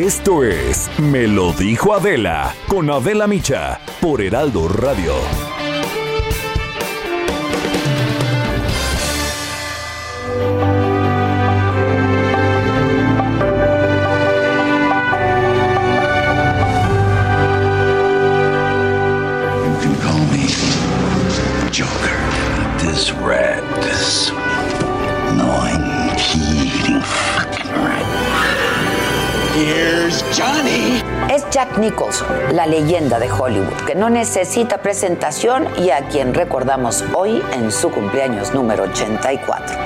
Esto es Me lo dijo Adela con Adela Micha por Heraldo Radio. Jack Nicholson, la leyenda de Hollywood, que no necesita presentación y a quien recordamos hoy en su cumpleaños número 84.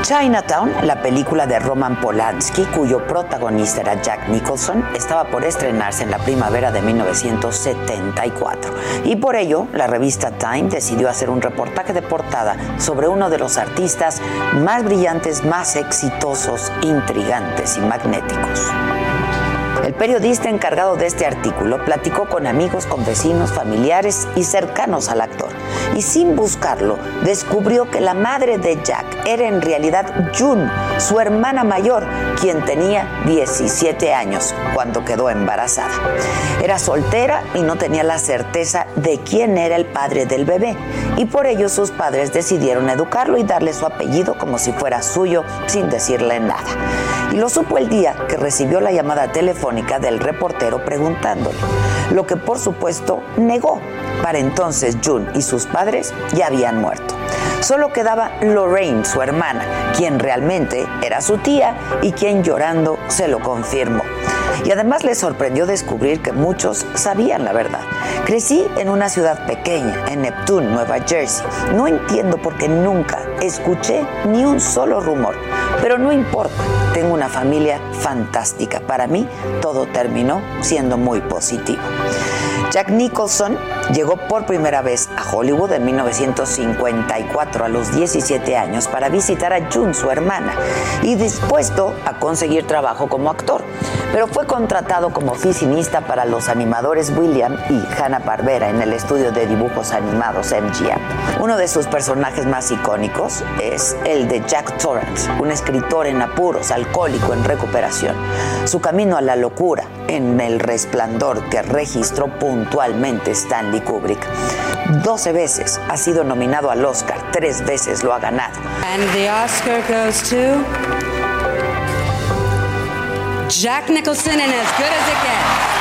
Chinatown, la película de Roman Polanski, cuyo protagonista era Jack Nicholson, estaba por estrenarse en la primavera de 1974. Y por ello, la revista Time decidió hacer un reportaje de portada sobre uno de los artistas más brillantes, más exitosos, intrigantes y magnéticos. El periodista encargado de este artículo platicó con amigos, con vecinos, familiares y cercanos al actor. Y sin buscarlo, descubrió que la madre de Jack era en realidad June, su hermana mayor, quien tenía 17 años cuando quedó embarazada. Era soltera y no tenía la certeza de quién era el padre del bebé. Y por ello sus padres decidieron educarlo y darle su apellido como si fuera suyo, sin decirle nada. Y lo supo el día que recibió la llamada telefónica del reportero preguntándole, lo que por supuesto negó. Para entonces June y sus padres ya habían muerto. Solo quedaba Lorraine, su hermana, quien realmente era su tía y quien llorando se lo confirmó. Y además le sorprendió descubrir que muchos sabían la verdad. Crecí en una ciudad pequeña, en Neptune, Nueva Jersey. No entiendo por qué nunca escuché ni un solo rumor. Pero no importa, tengo una familia fantástica. Para mí todo terminó siendo muy positivo. Jack Nicholson llegó por primera vez a Hollywood en 1954 a los 17 años para visitar a June, su hermana, y dispuesto a conseguir trabajo como actor. Pero fue contratado como oficinista para los animadores William y Hanna Barbera en el estudio de dibujos animados MGM. Uno de sus personajes más icónicos es el de Jack Torrance, un escritor en apuros, alcohólico en recuperación. Su camino a la locura en El Resplandor que registró puntualmente Stanley Kubrick. 12 veces ha sido nominado al Oscar, tres veces lo ha ganado. And the Oscar goes to Jack Nicholson and As Good as It Gets.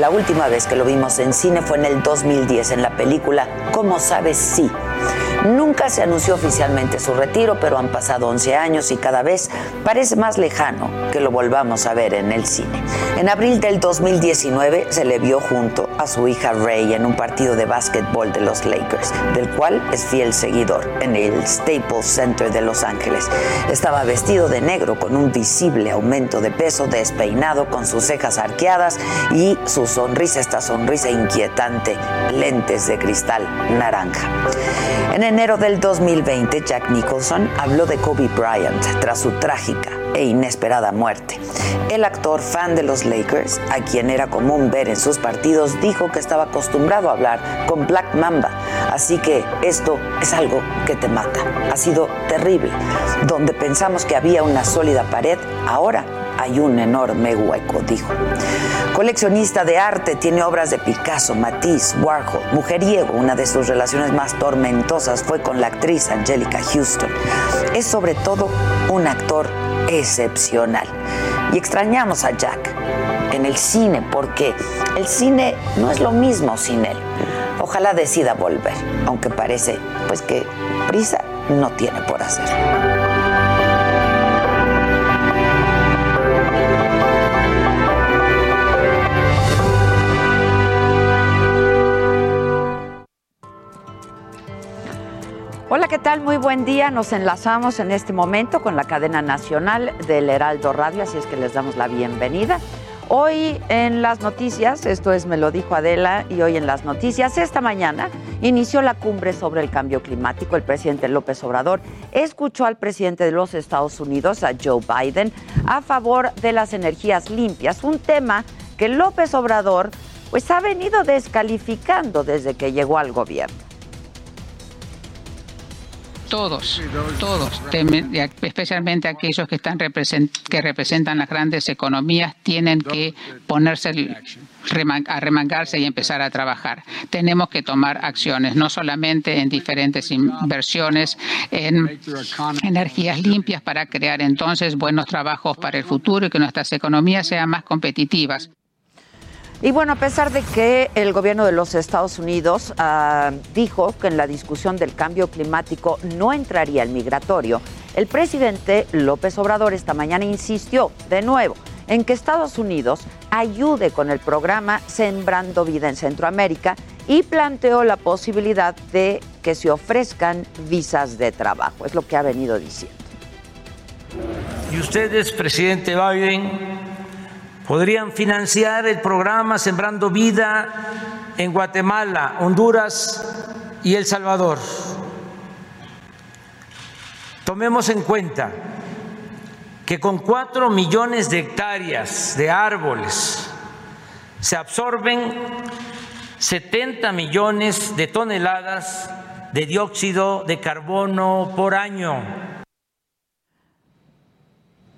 La última vez que lo vimos en cine fue en el 2010 en la película ¿Cómo sabes sí? Nunca se anunció oficialmente su retiro, pero han pasado 11 años y cada vez parece más lejano que lo volvamos a ver en el cine. En abril del 2019 se le vio junto a su hija Ray en un partido de básquetbol de los Lakers, del cual es fiel seguidor en el Staples Center de Los Ángeles. Estaba vestido de negro con un visible aumento de peso, despeinado, con sus cejas arqueadas y su sonrisa, esta sonrisa inquietante, lentes de cristal naranja. En enero del 2020, Jack Nicholson habló de Kobe Bryant tras su trágica e inesperada muerte. El actor fan de los Lakers, a quien era común ver en sus partidos, dijo que estaba acostumbrado a hablar con Black Mamba. Así que esto es algo que te mata. Ha sido terrible. Donde pensamos que había una sólida pared, ahora hay un enorme hueco, dijo. Coleccionista de arte, tiene obras de Picasso, Matisse, Warhol, mujeriego. Una de sus relaciones más tormentosas fue con la actriz Angelica Houston. Es sobre todo un actor excepcional. Y extrañamos a Jack en el cine porque el cine no es lo mismo sin él. Ojalá decida volver, aunque parece pues que prisa no tiene por hacer. Hola, ¿qué tal? Muy buen día. Nos enlazamos en este momento con la cadena nacional del Heraldo Radio, así es que les damos la bienvenida. Hoy en las noticias, esto es Me lo dijo Adela, y hoy en las noticias, esta mañana inició la cumbre sobre el cambio climático. El presidente López Obrador escuchó al presidente de los Estados Unidos, a Joe Biden, a favor de las energías limpias, un tema que López Obrador pues ha venido descalificando desde que llegó al gobierno todos, todos, especialmente aquellos que están que representan las grandes economías, tienen que ponerse a remangarse y empezar a trabajar. Tenemos que tomar acciones, no solamente en diferentes inversiones en energías limpias para crear entonces buenos trabajos para el futuro y que nuestras economías sean más competitivas. Y bueno, a pesar de que el gobierno de los Estados Unidos ah, dijo que en la discusión del cambio climático no entraría el migratorio, el presidente López Obrador esta mañana insistió de nuevo en que Estados Unidos ayude con el programa Sembrando Vida en Centroamérica y planteó la posibilidad de que se ofrezcan visas de trabajo. Es lo que ha venido diciendo. Y ustedes, presidente Biden, podrían financiar el programa Sembrando Vida en Guatemala, Honduras y El Salvador. Tomemos en cuenta que con cuatro millones de hectáreas de árboles se absorben 70 millones de toneladas de dióxido de carbono por año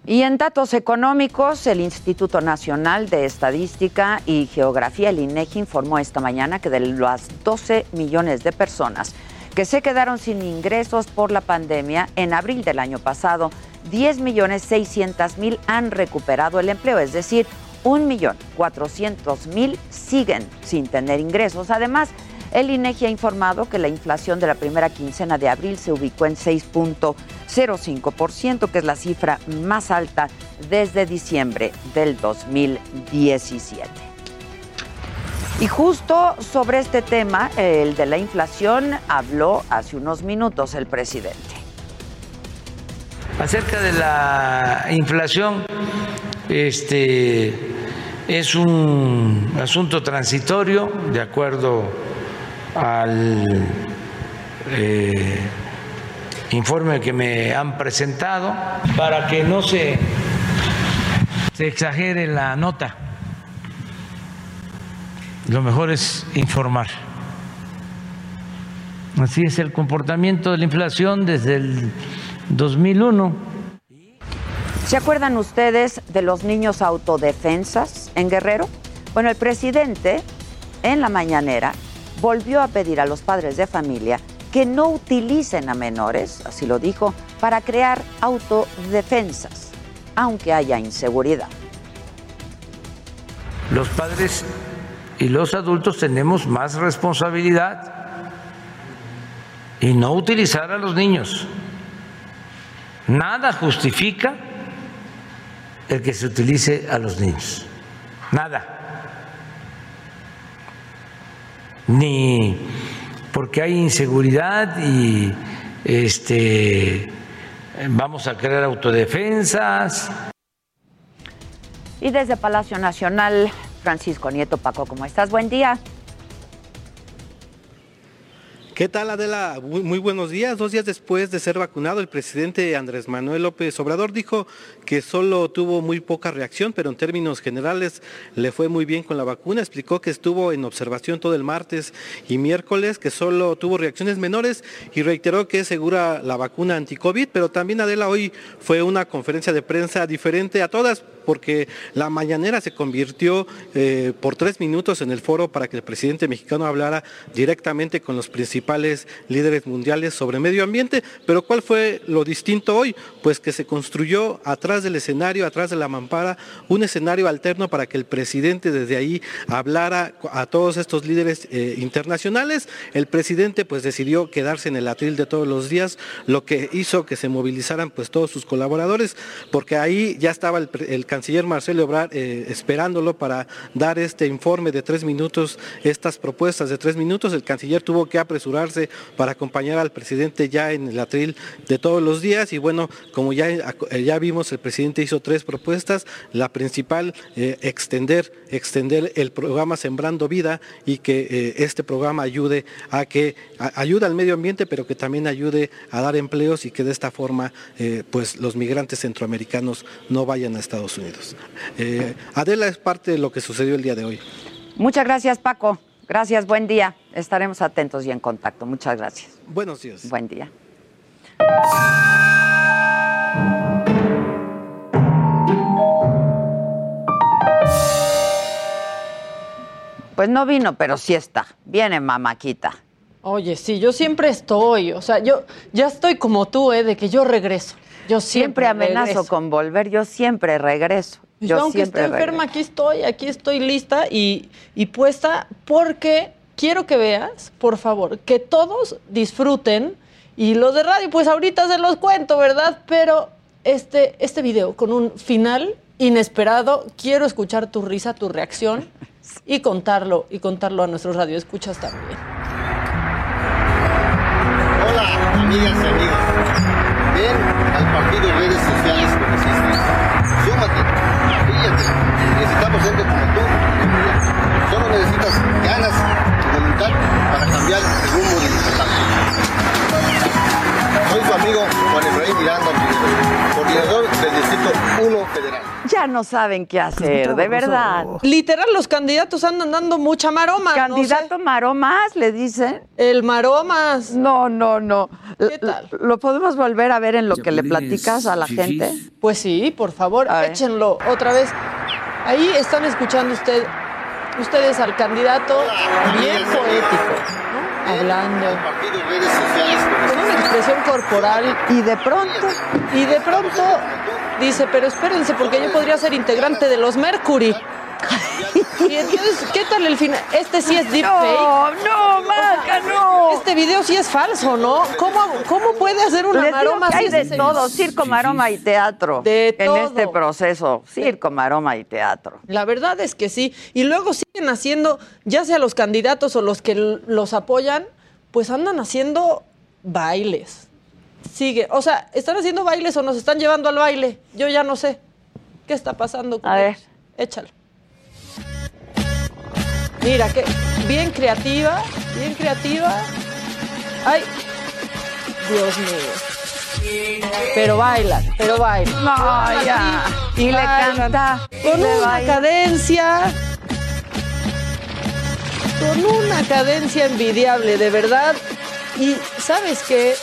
y en datos económicos, el Instituto Nacional de Estadística y Geografía, el INEGI, informó esta mañana que de las 12 millones de personas que se quedaron sin ingresos por la pandemia en abril del año pasado, 10 millones 600 mil han recuperado el empleo, es decir, 1 millón 400 mil siguen sin tener ingresos. Además, el INEGI ha informado que la inflación de la primera quincena de abril se ubicó en 6.05%, que es la cifra más alta desde diciembre del 2017. Y justo sobre este tema, el de la inflación, habló hace unos minutos el presidente. Acerca de la inflación, este es un asunto transitorio, de acuerdo al eh, informe que me han presentado para que no se, se exagere la nota. Lo mejor es informar. Así es el comportamiento de la inflación desde el 2001. ¿Se acuerdan ustedes de los niños autodefensas en Guerrero? Bueno, el presidente en la mañanera volvió a pedir a los padres de familia que no utilicen a menores, así lo dijo, para crear autodefensas, aunque haya inseguridad. Los padres y los adultos tenemos más responsabilidad y no utilizar a los niños. Nada justifica el que se utilice a los niños. Nada. ni porque hay inseguridad y este vamos a crear autodefensas. Y desde Palacio Nacional, Francisco Nieto Paco, ¿cómo estás? Buen día. ¿Qué tal Adela? Muy, buenos días. Dos días después de ser vacunado, el presidente Andrés Manuel López Obrador dijo que solo tuvo muy poca reacción, pero en términos generales le fue muy bien con la vacuna. Explicó que estuvo en observación todo el martes y miércoles, que solo tuvo reacciones menores y reiteró que es segura la vacuna anti-COVID, pero también Adela hoy fue una conferencia de prensa diferente a todas porque la mañanera se convirtió eh, por tres minutos en el foro para que el presidente mexicano hablara directamente con los principales líderes mundiales sobre medio ambiente. Pero ¿cuál fue lo distinto hoy? Pues que se construyó atrás del escenario, atrás de la mampara, un escenario alterno para que el presidente desde ahí hablara a todos estos líderes eh, internacionales. El presidente pues decidió quedarse en el atril de todos los días, lo que hizo que se movilizaran pues todos sus colaboradores, porque ahí ya estaba el, el canciller Marcelo Ebrard eh, esperándolo para dar este informe de tres minutos, estas propuestas de tres minutos. El canciller tuvo que apresurarse para acompañar al presidente ya en el atril de todos los días y bueno, como ya, eh, ya vimos, el presidente hizo tres propuestas. La principal, eh, extender, extender el programa Sembrando Vida y que este programa ayude a que ayude al medio ambiente, pero que también ayude a dar empleos y que de esta forma pues los migrantes centroamericanos no vayan a Estados Unidos. Adela es parte de lo que sucedió el día de hoy. Muchas gracias, Paco. Gracias, buen día. Estaremos atentos y en contacto. Muchas gracias. Buenos días. Buen día. Pues no vino, pero sí está. Viene mamáquita. Oye, sí, yo siempre estoy, o sea, yo ya estoy como tú, ¿eh? De que yo regreso. Yo siempre, siempre amenazo con volver, yo siempre regreso. Yo aunque esté enferma, aquí estoy, aquí estoy lista y, y puesta porque quiero que veas, por favor, que todos disfruten y los de radio, pues ahorita se los cuento, ¿verdad? Pero este, este video con un final inesperado, quiero escuchar tu risa, tu reacción y contarlo, y contarlo a nuestros radioescuchas también. Hola, amigas y amigos. Ven al partido de redes sociales existe. Súmate Necesitamos gente como tú. Solo necesitas ganas y voluntad para cambiar el rumbo de nuestro Soy su amigo Juan Efraín Miranda, coordinador del Distrito 1 Federal. Ya no saben qué hacer, de verdad. Literal, los candidatos andan dando mucha maroma. ¿Candidato maromas, le dicen? El maromas. No, no, no. ¿Qué tal? ¿Lo podemos volver a ver en lo que le platicas a la gente? Pues sí, por favor, échenlo otra vez. Ahí están escuchando usted, ustedes al candidato bien poético, ¿no? hablando con una expresión corporal y de pronto, y de pronto dice, pero espérense porque yo podría ser integrante de los Mercury. Y entonces, ¿qué tal el final? Este sí es deepfake. No, no, Maca, no. Este video sí es falso, ¿no? ¿Cómo, cómo puede hacer una Les maroma hay de todo, circo, maroma y teatro. De en este proceso, circo, maroma y teatro. La verdad es que sí. Y luego siguen haciendo, ya sea los candidatos o los que los apoyan, pues andan haciendo bailes. Sigue, o sea, ¿están haciendo bailes o nos están llevando al baile? Yo ya no sé. ¿Qué está pasando? A ver. Échalo. Mira, que bien creativa, bien creativa. Ay, Dios mío. Pero baila, pero baila. No, ya. Y le canta. Con una cadencia. Con una cadencia envidiable, de verdad. Y ¿sabes qué?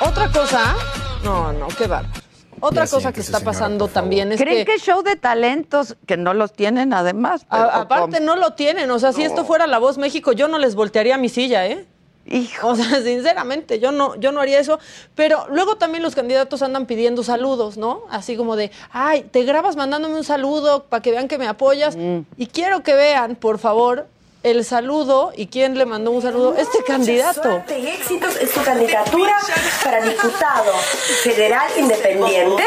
Otra cosa. No, no, qué bárbaro. Otra cosa que está pasando también es ¿Creen que... que show de talentos que no los tienen además? A- aparte no lo tienen, o sea, si esto fuera La Voz México, yo no les voltearía mi silla, ¿eh? Hijo. O sea, sinceramente, yo no, yo no haría eso. Pero luego también los candidatos andan pidiendo saludos, ¿no? Así como de, ay, te grabas mandándome un saludo para que vean que me apoyas. Y quiero que vean, por favor, el saludo y quién le mandó un saludo. Este candidato. Suerte y éxitos en su candidatura para diputado federal independiente.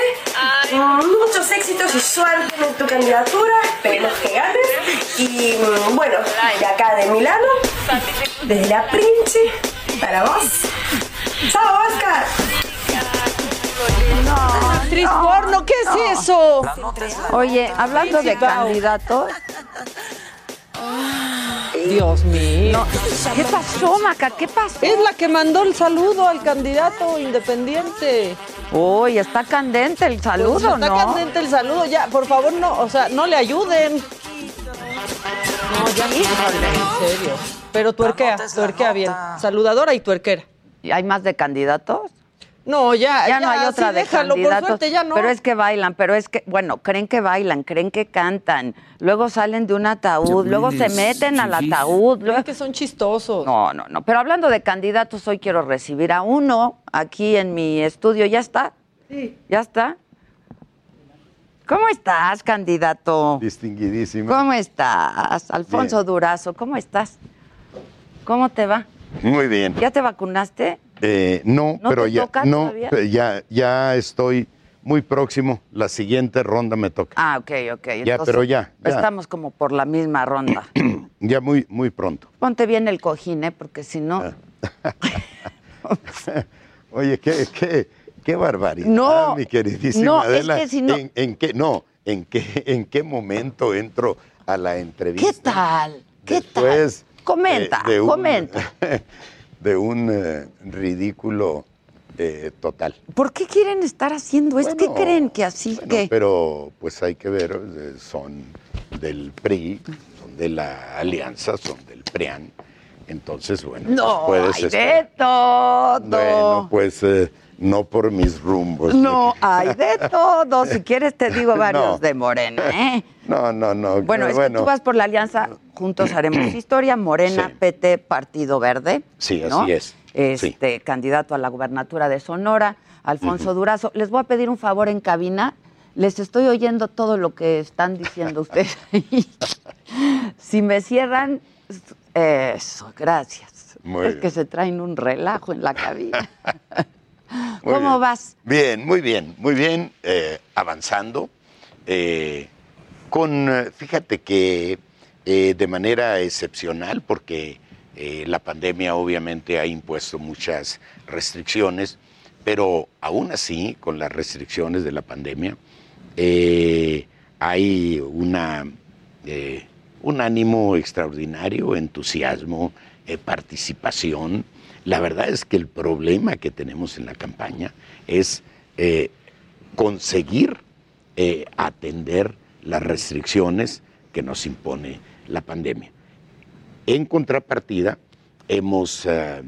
Muchos éxitos y suerte en tu candidatura. Esperemos que ganes. Y mm, bueno, de acá de Milano, desde la Princi, para vos. ¡Chao, Oscar! Actriz porno, ¿qué es eso? Oye, hablando de candidatos, Dios mío. ¿qué pasó, Maca? ¿Qué pasó? Es la que mandó el saludo al candidato independiente. Uy, está candente el saludo, Pues está ¿no? candente el saludo, ya, por favor, no, o sea, no le ayuden. No, ya no, en serio. Pero tuerquea, tuerquea bien. Saludadora y tuerquera. ¿Y ¿Hay más de candidatos? No, ya, Ya no hay otra sí, de déjalo, candidatos. por suerte ya no. Pero es que bailan, pero es que, bueno, creen que bailan, creen que cantan, luego salen de un ataúd, luego se meten al ataúd. luego- Es que son chistosos. No, no, no. Pero hablando de candidatos, hoy quiero recibir a uno aquí en mi estudio. ¿Ya está? Sí. ¿Ya está? ¿Cómo estás, candidato? Distinguidísima. ¿Cómo estás? Alfonso Bien. Durazo, ¿cómo estás? ¿Cómo te va? Muy bien. ¿Ya te vacunaste? Eh, no, ¿No pero ya no, todavía? ya ya estoy muy próximo. La siguiente ronda me toca. Ah, ok, ok. Ya, pero ya, ya. Estamos como por la misma ronda. Ya muy, muy pronto. Ponte bien el cojín, ¿eh? Porque si no... Ah. Oye, qué, qué, qué barbaridad, No, mi queridísima no, es Adela. que si no- ¿En, en qué, no, en qué, en qué momento entro a la entrevista? ¿Qué tal? ¿Qué Después tal? Comenta, un- comenta. De un eh, ridículo eh, total. ¿Por qué quieren estar haciendo esto? ¿Qué creen que así Bueno, que...? pero pues hay que ver, eh, son del PRI, son de la Alianza, son del PRIAN. Entonces, bueno, pues, No, puedes hay estar- de todo. Bueno, pues eh, no por mis rumbos. No, hay de todo. Si quieres te digo varios No. de Morena, ¿eh? No, no, no. Bueno, es que tú vas por la alianza, juntos haremos historia, Morena, Sí. PT, Partido Verde. Sí, ¿no? así es. Este, candidato a la gubernatura de Sonora, Alfonso Durazo. Les voy a pedir un favor en cabina. Les estoy oyendo todo lo que están diciendo ustedes ahí. si me cierran, eso, gracias. Muy es bien. que se traen un relajo en la cabina. ¿Cómo bien. vas? Bien, muy bien, muy bien, eh, avanzando. eh, con, fíjate que eh, de manera excepcional, porque la pandemia obviamente ha impuesto muchas restricciones, pero aún así, con las restricciones de la pandemia, hay una, eh, un ánimo extraordinario, entusiasmo, participación. La verdad es que el problema que tenemos en la campaña es eh, conseguir eh, atender las restricciones que nos impone la pandemia. En contrapartida, hemos eh,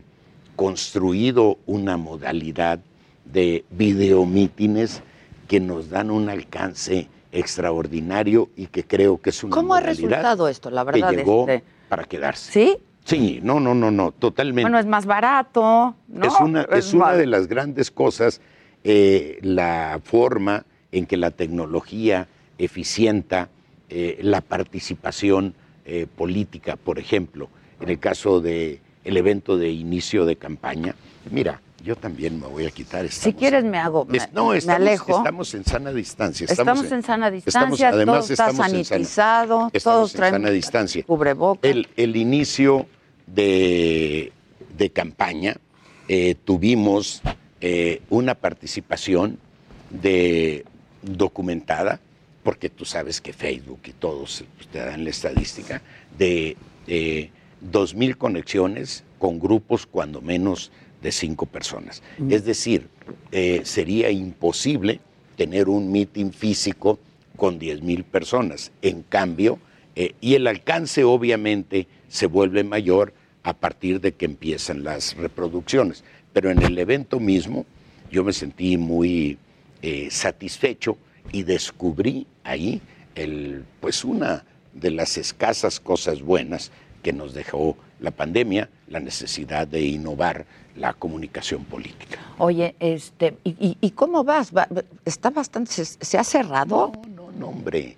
construido una modalidad de videomítines que nos dan un alcance extraordinario y que creo que es una ¿Cómo ha resultado esto, la verdad? que llegó este? para quedarse. ¿Sí? Sí, no, no, no, no, totalmente. Bueno, es más barato, ¿no? Es una, es una de las grandes cosas, eh, la forma en que la tecnología eficienta eh, la participación eh, política, por ejemplo, en el caso del el evento de inicio de campaña. Mira, yo también me voy a quitar. Si quieres me hago, me, Es- no, me estamos, alejo. estamos en sana distancia. Estamos, en sana estamos- distancia, además todo está estamos en sana- sanitizado, estamos todos sana distancia. cubrebocas. El, el inicio de, de campaña eh, tuvimos eh, una participación de documentada, porque tú sabes que Facebook y todos pues, te dan la estadística, de eh, 2.000 conexiones con grupos cuando menos de cinco personas. Es decir, eh, sería imposible tener un meeting físico con 10.000 personas. En cambio, eh, y el alcance obviamente se vuelve mayor a partir de que empiezan las reproducciones. Pero en el evento mismo yo me sentí muy eh, satisfecho y descubrí ahí el, pues una de las escasas cosas buenas que nos dejó la pandemia, la necesidad de innovar la comunicación política. Oye, este, ¿y, cómo vas? Va- ¿Está bastante, se, se ha cerrado? No, no, hombre.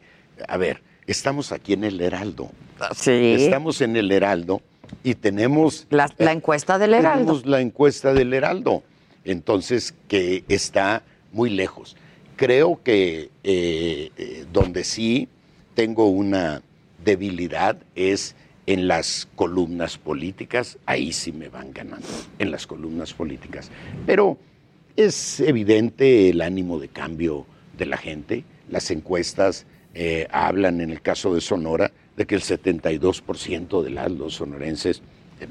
A ver, estamos aquí en el Heraldo. Sí. Estamos en el Heraldo y tenemos... La, la encuesta del Heraldo. Tenemos la encuesta del Heraldo. Entonces, que está muy lejos. Creo que eh, eh, donde sí tengo una debilidad es en las columnas políticas. Ahí sí me van ganando, en las columnas políticas. Pero es evidente el ánimo de cambio de la gente. Las encuestas eh, hablan, en el caso de Sonora, de que el 72% de los sonorenses eh,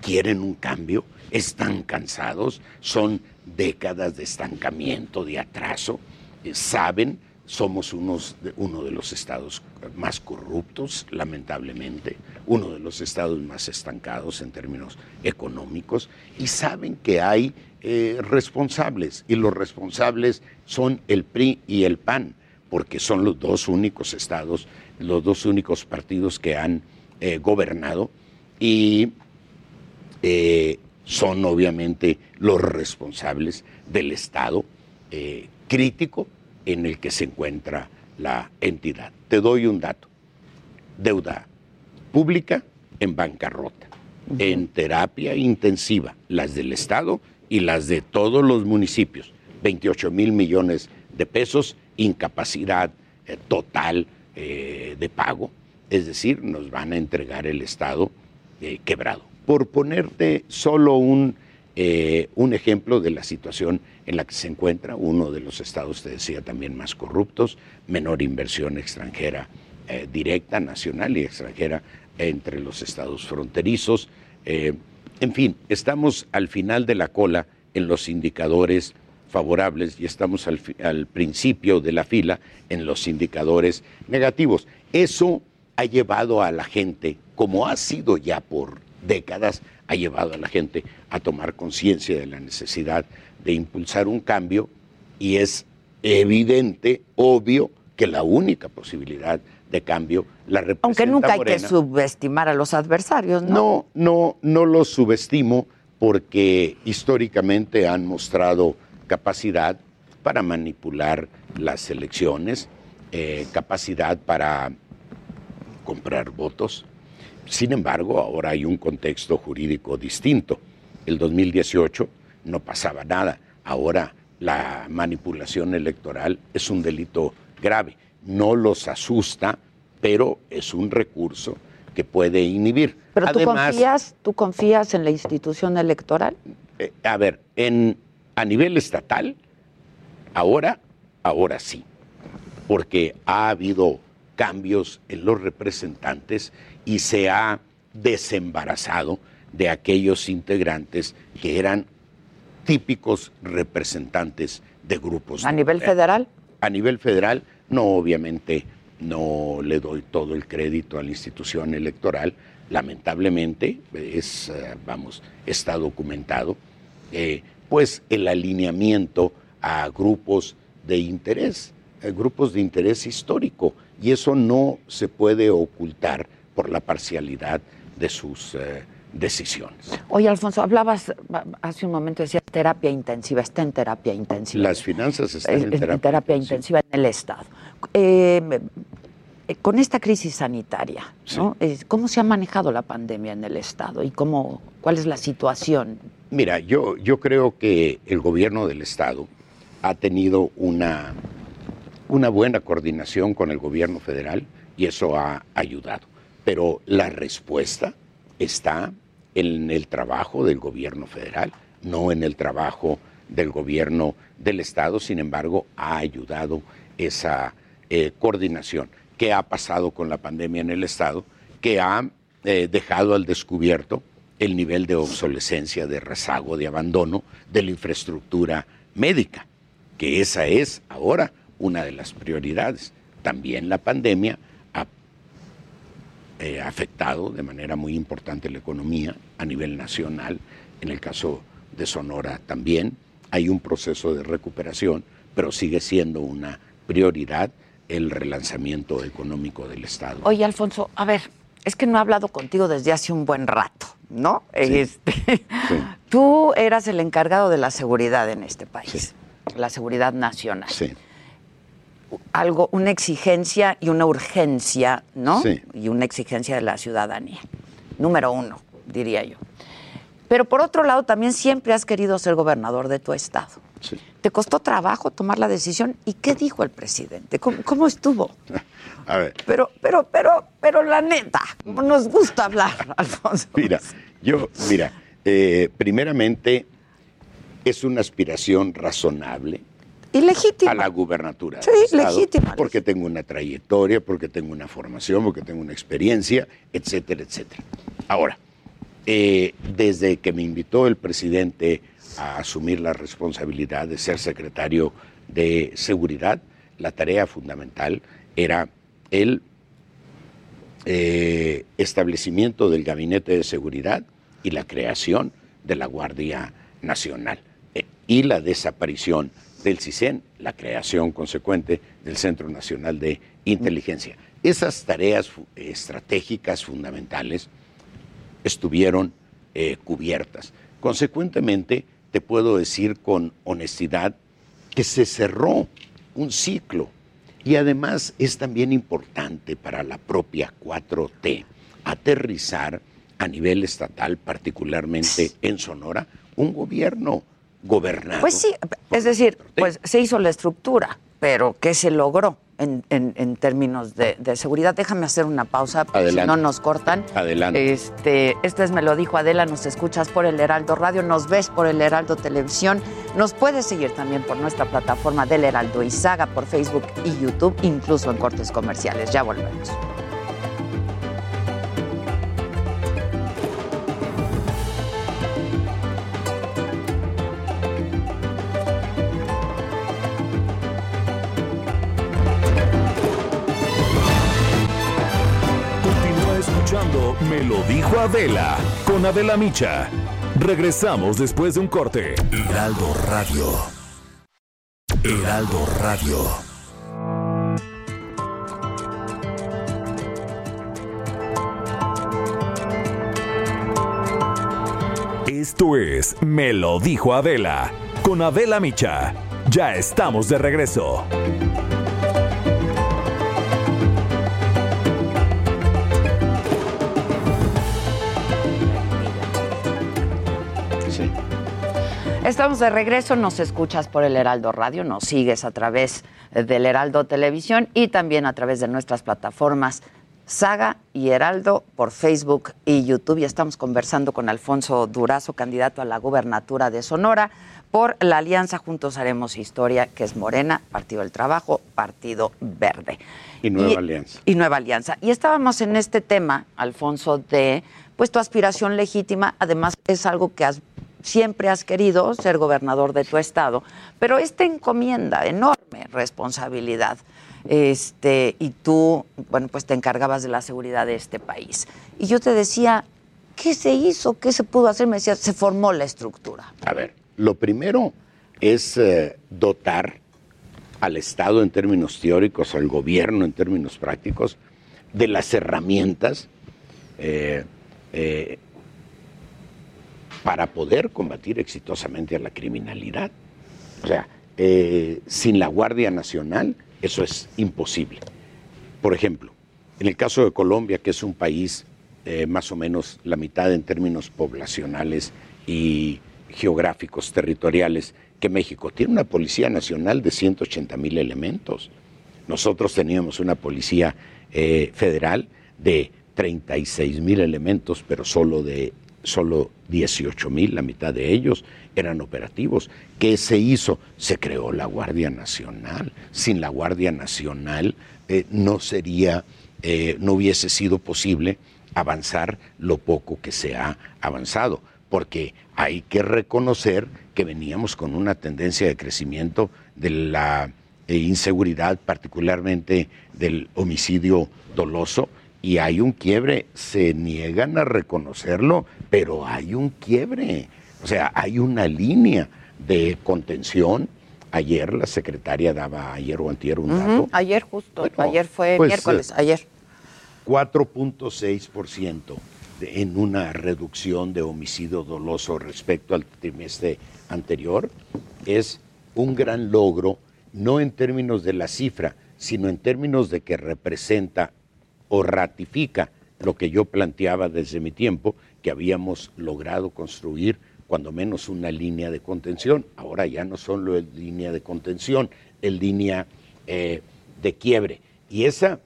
quieren un cambio, están cansados, son décadas de estancamiento, de atraso, eh, saben, somos unos uno de los estados más corruptos, lamentablemente, uno de los estados más estancados en términos económicos, y saben que hay responsables, y los responsables son el PRI y el PAN, porque son los dos únicos estados, los dos únicos partidos que han eh, gobernado, y eh, son obviamente los responsables del estado eh, crítico en el que se encuentra la entidad. Te doy un dato. Deuda pública en bancarrota, en terapia intensiva, las del Estado y las de todos los municipios, 28 mil millones de pesos, incapacidad eh, total eh, de pago, es decir, nos van a entregar el Estado eh, quebrado. Por ponerte solo un, un ejemplo de la situación en la que se encuentra uno de los estados, te decía, también más corruptos, menor inversión extranjera directa, nacional y extranjera entre los estados fronterizos. En fin, estamos al final de la cola en los indicadores favorables y estamos al, principio de la fila en los indicadores negativos. Eso ha llevado a la gente, como ha sido ya por décadas, ha llevado a la gente a tomar conciencia de la necesidad de impulsar un cambio y es evidente, obvio, que la única posibilidad de cambio la representa Aunque nunca hay que subestimar a los adversarios, ¿no? No, no, no los subestimo porque históricamente han mostrado capacidad para manipular las elecciones, eh, capacidad para comprar votos. Sin embargo, ahora hay un contexto jurídico distinto. El 2018 no pasaba nada. Ahora la manipulación electoral es un delito grave. No los asusta, pero es un recurso que puede inhibir. Pero tú confías, tú confías en la institución electoral. eh, a ver, en, a nivel estatal, ahora, ahora sí, porque ha habido cambios en los representantes y se ha desembarazado de aquellos integrantes que eran típicos representantes de grupos. A nivel federal. A nivel federal, no, obviamente no le doy todo el crédito a la institución electoral. Lamentablemente, es, eh, vamos, está documentado, eh, pues el alineamiento a grupos de interés, eh, grupos de interés histórico, y eso no se puede ocultar por la parcialidad de sus eh, decisiones. Oye, Alfonso, hablabas hace un momento, decías terapia intensiva, está en terapia intensiva. Las finanzas están en en terapia. intensiva en el Estado. Eh, eh, con esta crisis sanitaria, ¿no? ¿cómo se ha manejado la pandemia en el Estado y cómo, cuál es la situación? Mira, yo, yo creo que el gobierno del Estado ha tenido una, una buena coordinación con el gobierno federal y eso ha ayudado. Pero la respuesta está en el trabajo del gobierno federal, no en el trabajo del gobierno del Estado. Sin embargo, ha ayudado esa eh, coordinación. ¿Qué ha pasado con la pandemia en el Estado? Que ha eh, dejado al descubierto el nivel de obsolescencia, de rezago, de abandono de la infraestructura médica, que esa es ahora una de las prioridades. También la pandemia ha eh, afectado de manera muy importante la economía a nivel nacional. En el caso de Sonora también hay un proceso de recuperación, pero sigue siendo una prioridad el relanzamiento económico del Estado. Oye, Alfonso, a ver, es que no he hablado contigo desde hace un buen rato, ¿no? Este, Tú eras el encargado de la seguridad en este país, la seguridad nacional. Sí. Algo, una exigencia y una urgencia, ¿no? Sí. Y una exigencia de la ciudadanía. Número uno, diría yo. Pero por otro lado, también siempre has querido ser gobernador de tu estado. Sí. ¿Te costó trabajo tomar la decisión? ¿Y qué dijo el presidente? ¿Cómo, cómo estuvo? A ver, Pero, pero, pero, pero la neta, nos gusta hablar, Alfonso. Mira, yo, mira, eh, primeramente es una aspiración razonable Y legítima. a la gubernatura. Sí, Estado, legítima. Porque tengo una trayectoria, porque tengo una formación, porque tengo una experiencia, etcétera, etcétera. Ahora, eh, desde que me invitó el presidente a asumir la responsabilidad de ser secretario de seguridad, la tarea fundamental era el eh, establecimiento del gabinete de seguridad y la creación de la Guardia Nacional eh, y la desaparición del CISEN, la creación consecuente del Centro Nacional de Inteligencia. Esas tareas estratégicas fundamentales estuvieron eh, cubiertas. Consecuentemente, te puedo decir con honestidad que se cerró un ciclo. Y además es también importante para la propia 4T aterrizar a nivel estatal, particularmente en Sonora, un gobierno gobernado. Pues sí, es decir, pues se hizo la estructura, pero ¿qué se logró en, en- en términos de, de seguridad? Déjame hacer una pausa, porque si no nos cortan. Adelante. Este, esto es Me lo dijo Adela, nos escuchas por el Heraldo Radio, nos ves por el Heraldo Televisión, nos puedes seguir también por nuestra plataforma del Heraldo y Saga, por Facebook y YouTube, incluso en cortes comerciales. Ya volvemos. Me lo dijo Adela con Adela Micha. Regresamos después de un corte. Heraldo Radio. Heraldo Radio. Esto es Me lo dijo Adela con Adela Micha. Ya estamos de regreso. Estamos de regreso, nos escuchas por el Heraldo Radio, nos sigues a través del Heraldo Televisión y también a través de nuestras plataformas Saga y Heraldo por Facebook y YouTube. Y estamos conversando con Alfonso Durazo, candidato a la gubernatura de Sonora, por la alianza Juntos Haremos Historia, que es Morena, Partido del Trabajo, Partido Verde. Y Nueva Alianza. Y Nueva Alianza. Y estábamos en este tema, Alfonso, de pues tu aspiración legítima, además es algo que has siempre has querido ser gobernador de tu estado, pero esta encomienda, enorme responsabilidad, este, y tú, bueno, pues te encargabas de la seguridad de este país. Y yo te decía, ¿qué se hizo? ¿Qué se pudo hacer? Me decía, se formó la estructura. A ver, lo primero es eh, dotar al Estado en términos teóricos, al gobierno en términos prácticos, de las herramientas eh, eh, para poder combatir exitosamente a la criminalidad. O sea, eh, sin la Guardia Nacional eso es imposible. Por ejemplo, en el caso de Colombia, que es un país eh, más o menos la mitad en términos poblacionales y geográficos, territoriales, que México, tiene una Policía Nacional de 180 mil elementos. Nosotros teníamos una Policía eh, Federal de 36 mil elementos, pero solo de solo 18 mil, la mitad de ellos eran operativos. ¿Qué se hizo? Se creó la Guardia Nacional. Sin la Guardia Nacional eh, no sería, eh, no hubiese sido posible avanzar lo poco que se ha avanzado, porque hay que reconocer que veníamos con una tendencia de crecimiento de la eh, inseguridad, particularmente del homicidio doloso, y hay un quiebre, se niegan a reconocerlo, pero hay un quiebre, o sea, hay una línea de contención. Ayer la secretaria daba, ayer o antier, un dato, Ayer justo, Bueno, ayer fue pues, miércoles, eh, ayer. 4.6% de- en una reducción de homicidio doloso respecto al trimestre anterior es un gran logro, no en términos de la cifra, sino en términos de que representa o ratifica lo que yo planteaba desde mi tiempo, que habíamos logrado construir cuando menos una línea de contención. Ahora ya no solo es línea de contención, es línea eh, de quiebre. Y esa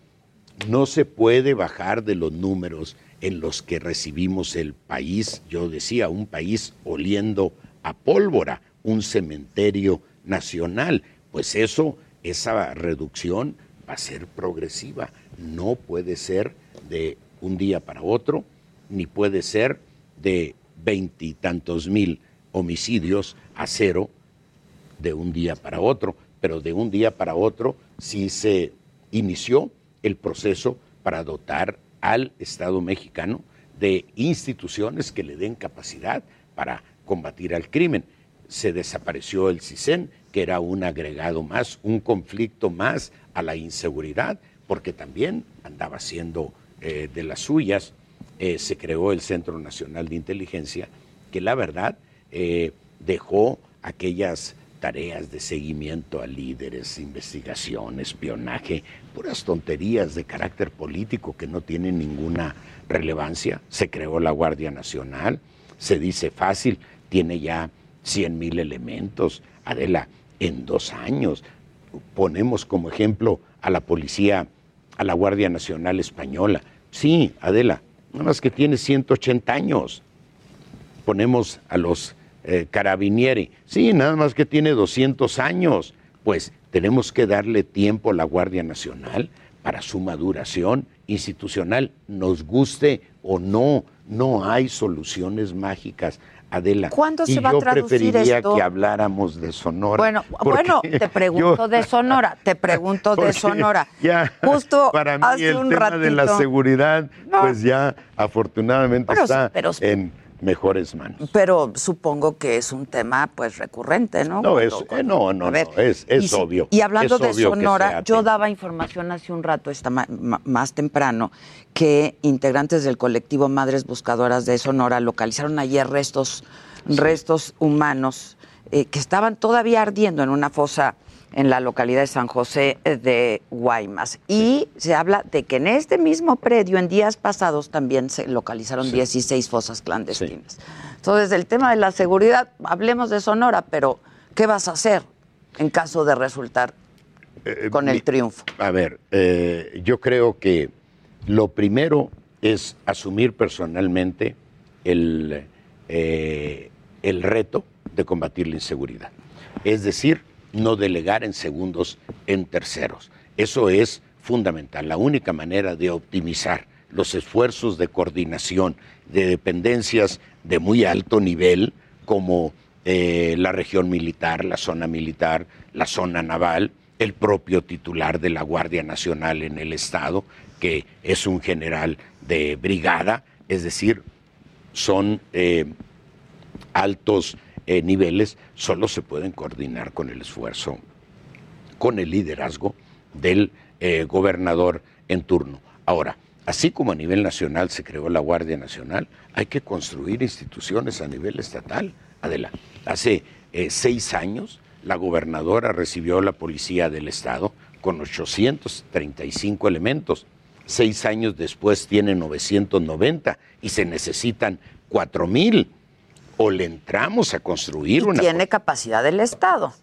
no se puede bajar de los números en los que recibimos el país, yo decía, un país oliendo a pólvora, un cementerio nacional. Pues eso, esa reducción a ser progresiva, no puede ser de un día para otro, ni puede ser de veintitantos mil homicidios a cero de un día para otro, pero de un día para otro sí se inició el proceso para dotar al Estado mexicano de instituciones que le den capacidad para combatir al crimen. Se desapareció el CISEN, que era un agregado más, un conflicto más a la inseguridad, porque también andaba siendo eh, de las suyas. Eh, se creó el Centro Nacional de Inteligencia, que la verdad eh, dejó aquellas tareas de seguimiento a líderes, investigación, espionaje, puras tonterías de carácter político que no tienen ninguna relevancia. Se creó la Guardia Nacional, se dice fácil, tiene ya 100 mil elementos. Adela, en dos años, ponemos como ejemplo a la policía, a la Guardia Nacional Española. Sí, Adela, nada más que tiene 180 años. Ponemos a los eh, carabinieri. Sí, nada más que tiene 200 años. Pues tenemos que darle tiempo a la Guardia Nacional para su maduración institucional, nos guste o no. No hay soluciones mágicas. Adela. ¿Cuándo y se va a yo traducir preferiría esto? que habláramos de Sonora. Bueno, bueno, te pregunto yo- de Sonora, te pregunto de Sonora. Ya, Justo para mí hace el un tema de la ratito- seguridad, No. pues ya afortunadamente sí, está pero- en mejores manos. Pero supongo que es un tema pues recurrente, ¿no? No, es, eh, no, no, A ver, no, es, es y obvio. Y hablando de Sonora, yo daba información hace un rato, esta ma- ma- más temprano, que integrantes del colectivo Madres Buscadoras de Sonora localizaron ayer restos, restos humanos eh, que estaban todavía ardiendo en una fosa en la localidad de San José de Guaymas. Y se habla de que en este mismo predio, en días pasados, también se localizaron 16 fosas clandestinas. Entonces, el tema de la seguridad, hablemos de Sonora, pero ¿qué vas a hacer en caso de resultar con el mi- triunfo? A ver, eh, yo creo que lo primero es asumir personalmente el, eh, el reto de combatir la inseguridad. Es decir, no delegar en segundos en terceros. Eso es fundamental. La única manera de optimizar los esfuerzos de coordinación de dependencias de muy alto nivel, como eh, la región militar, la zona militar, la zona naval, el propio titular de la Guardia Nacional en el Estado, que es un general de brigada, es decir, son eh, altos eh, niveles, solo se pueden coordinar con el esfuerzo, con el liderazgo del eh, gobernador en turno. Ahora, así como a nivel nacional se creó la Guardia Nacional, hay que construir instituciones a nivel estatal. Adela, hace eh, seis años la gobernadora recibió la policía del Estado con 835 elementos. Seis años después tiene 990 y se necesitan 4 mil. O le entramos a construir una Tiene capacidad del Estado.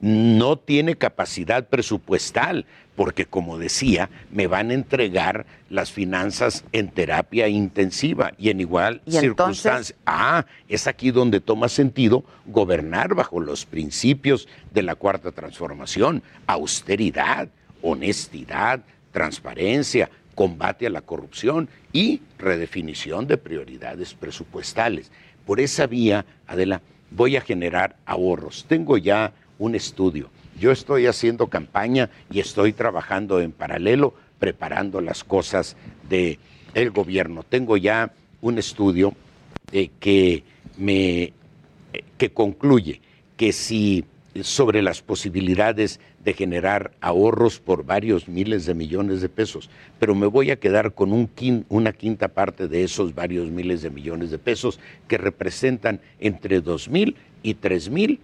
no tiene capacidad presupuestal, porque como decía, me van a entregar las finanzas en terapia intensiva y en igual ¿Y entonces? circunstancia. Ah, es aquí donde toma sentido gobernar bajo los principios de la cuarta transformación, austeridad, honestidad, transparencia, combate a la corrupción y redefinición de prioridades presupuestales. Por esa vía, Adela, voy a generar ahorros. Tengo ya un estudio. Yo estoy haciendo campaña y estoy trabajando en paralelo, preparando las cosas del el gobierno. Tengo ya un estudio eh, que me eh, que concluye que si sobre las posibilidades de generar ahorros por varios miles de millones de pesos, pero me voy a quedar con un quin- una quinta parte de esos varios miles de millones de pesos que representan entre dos mil y tres mil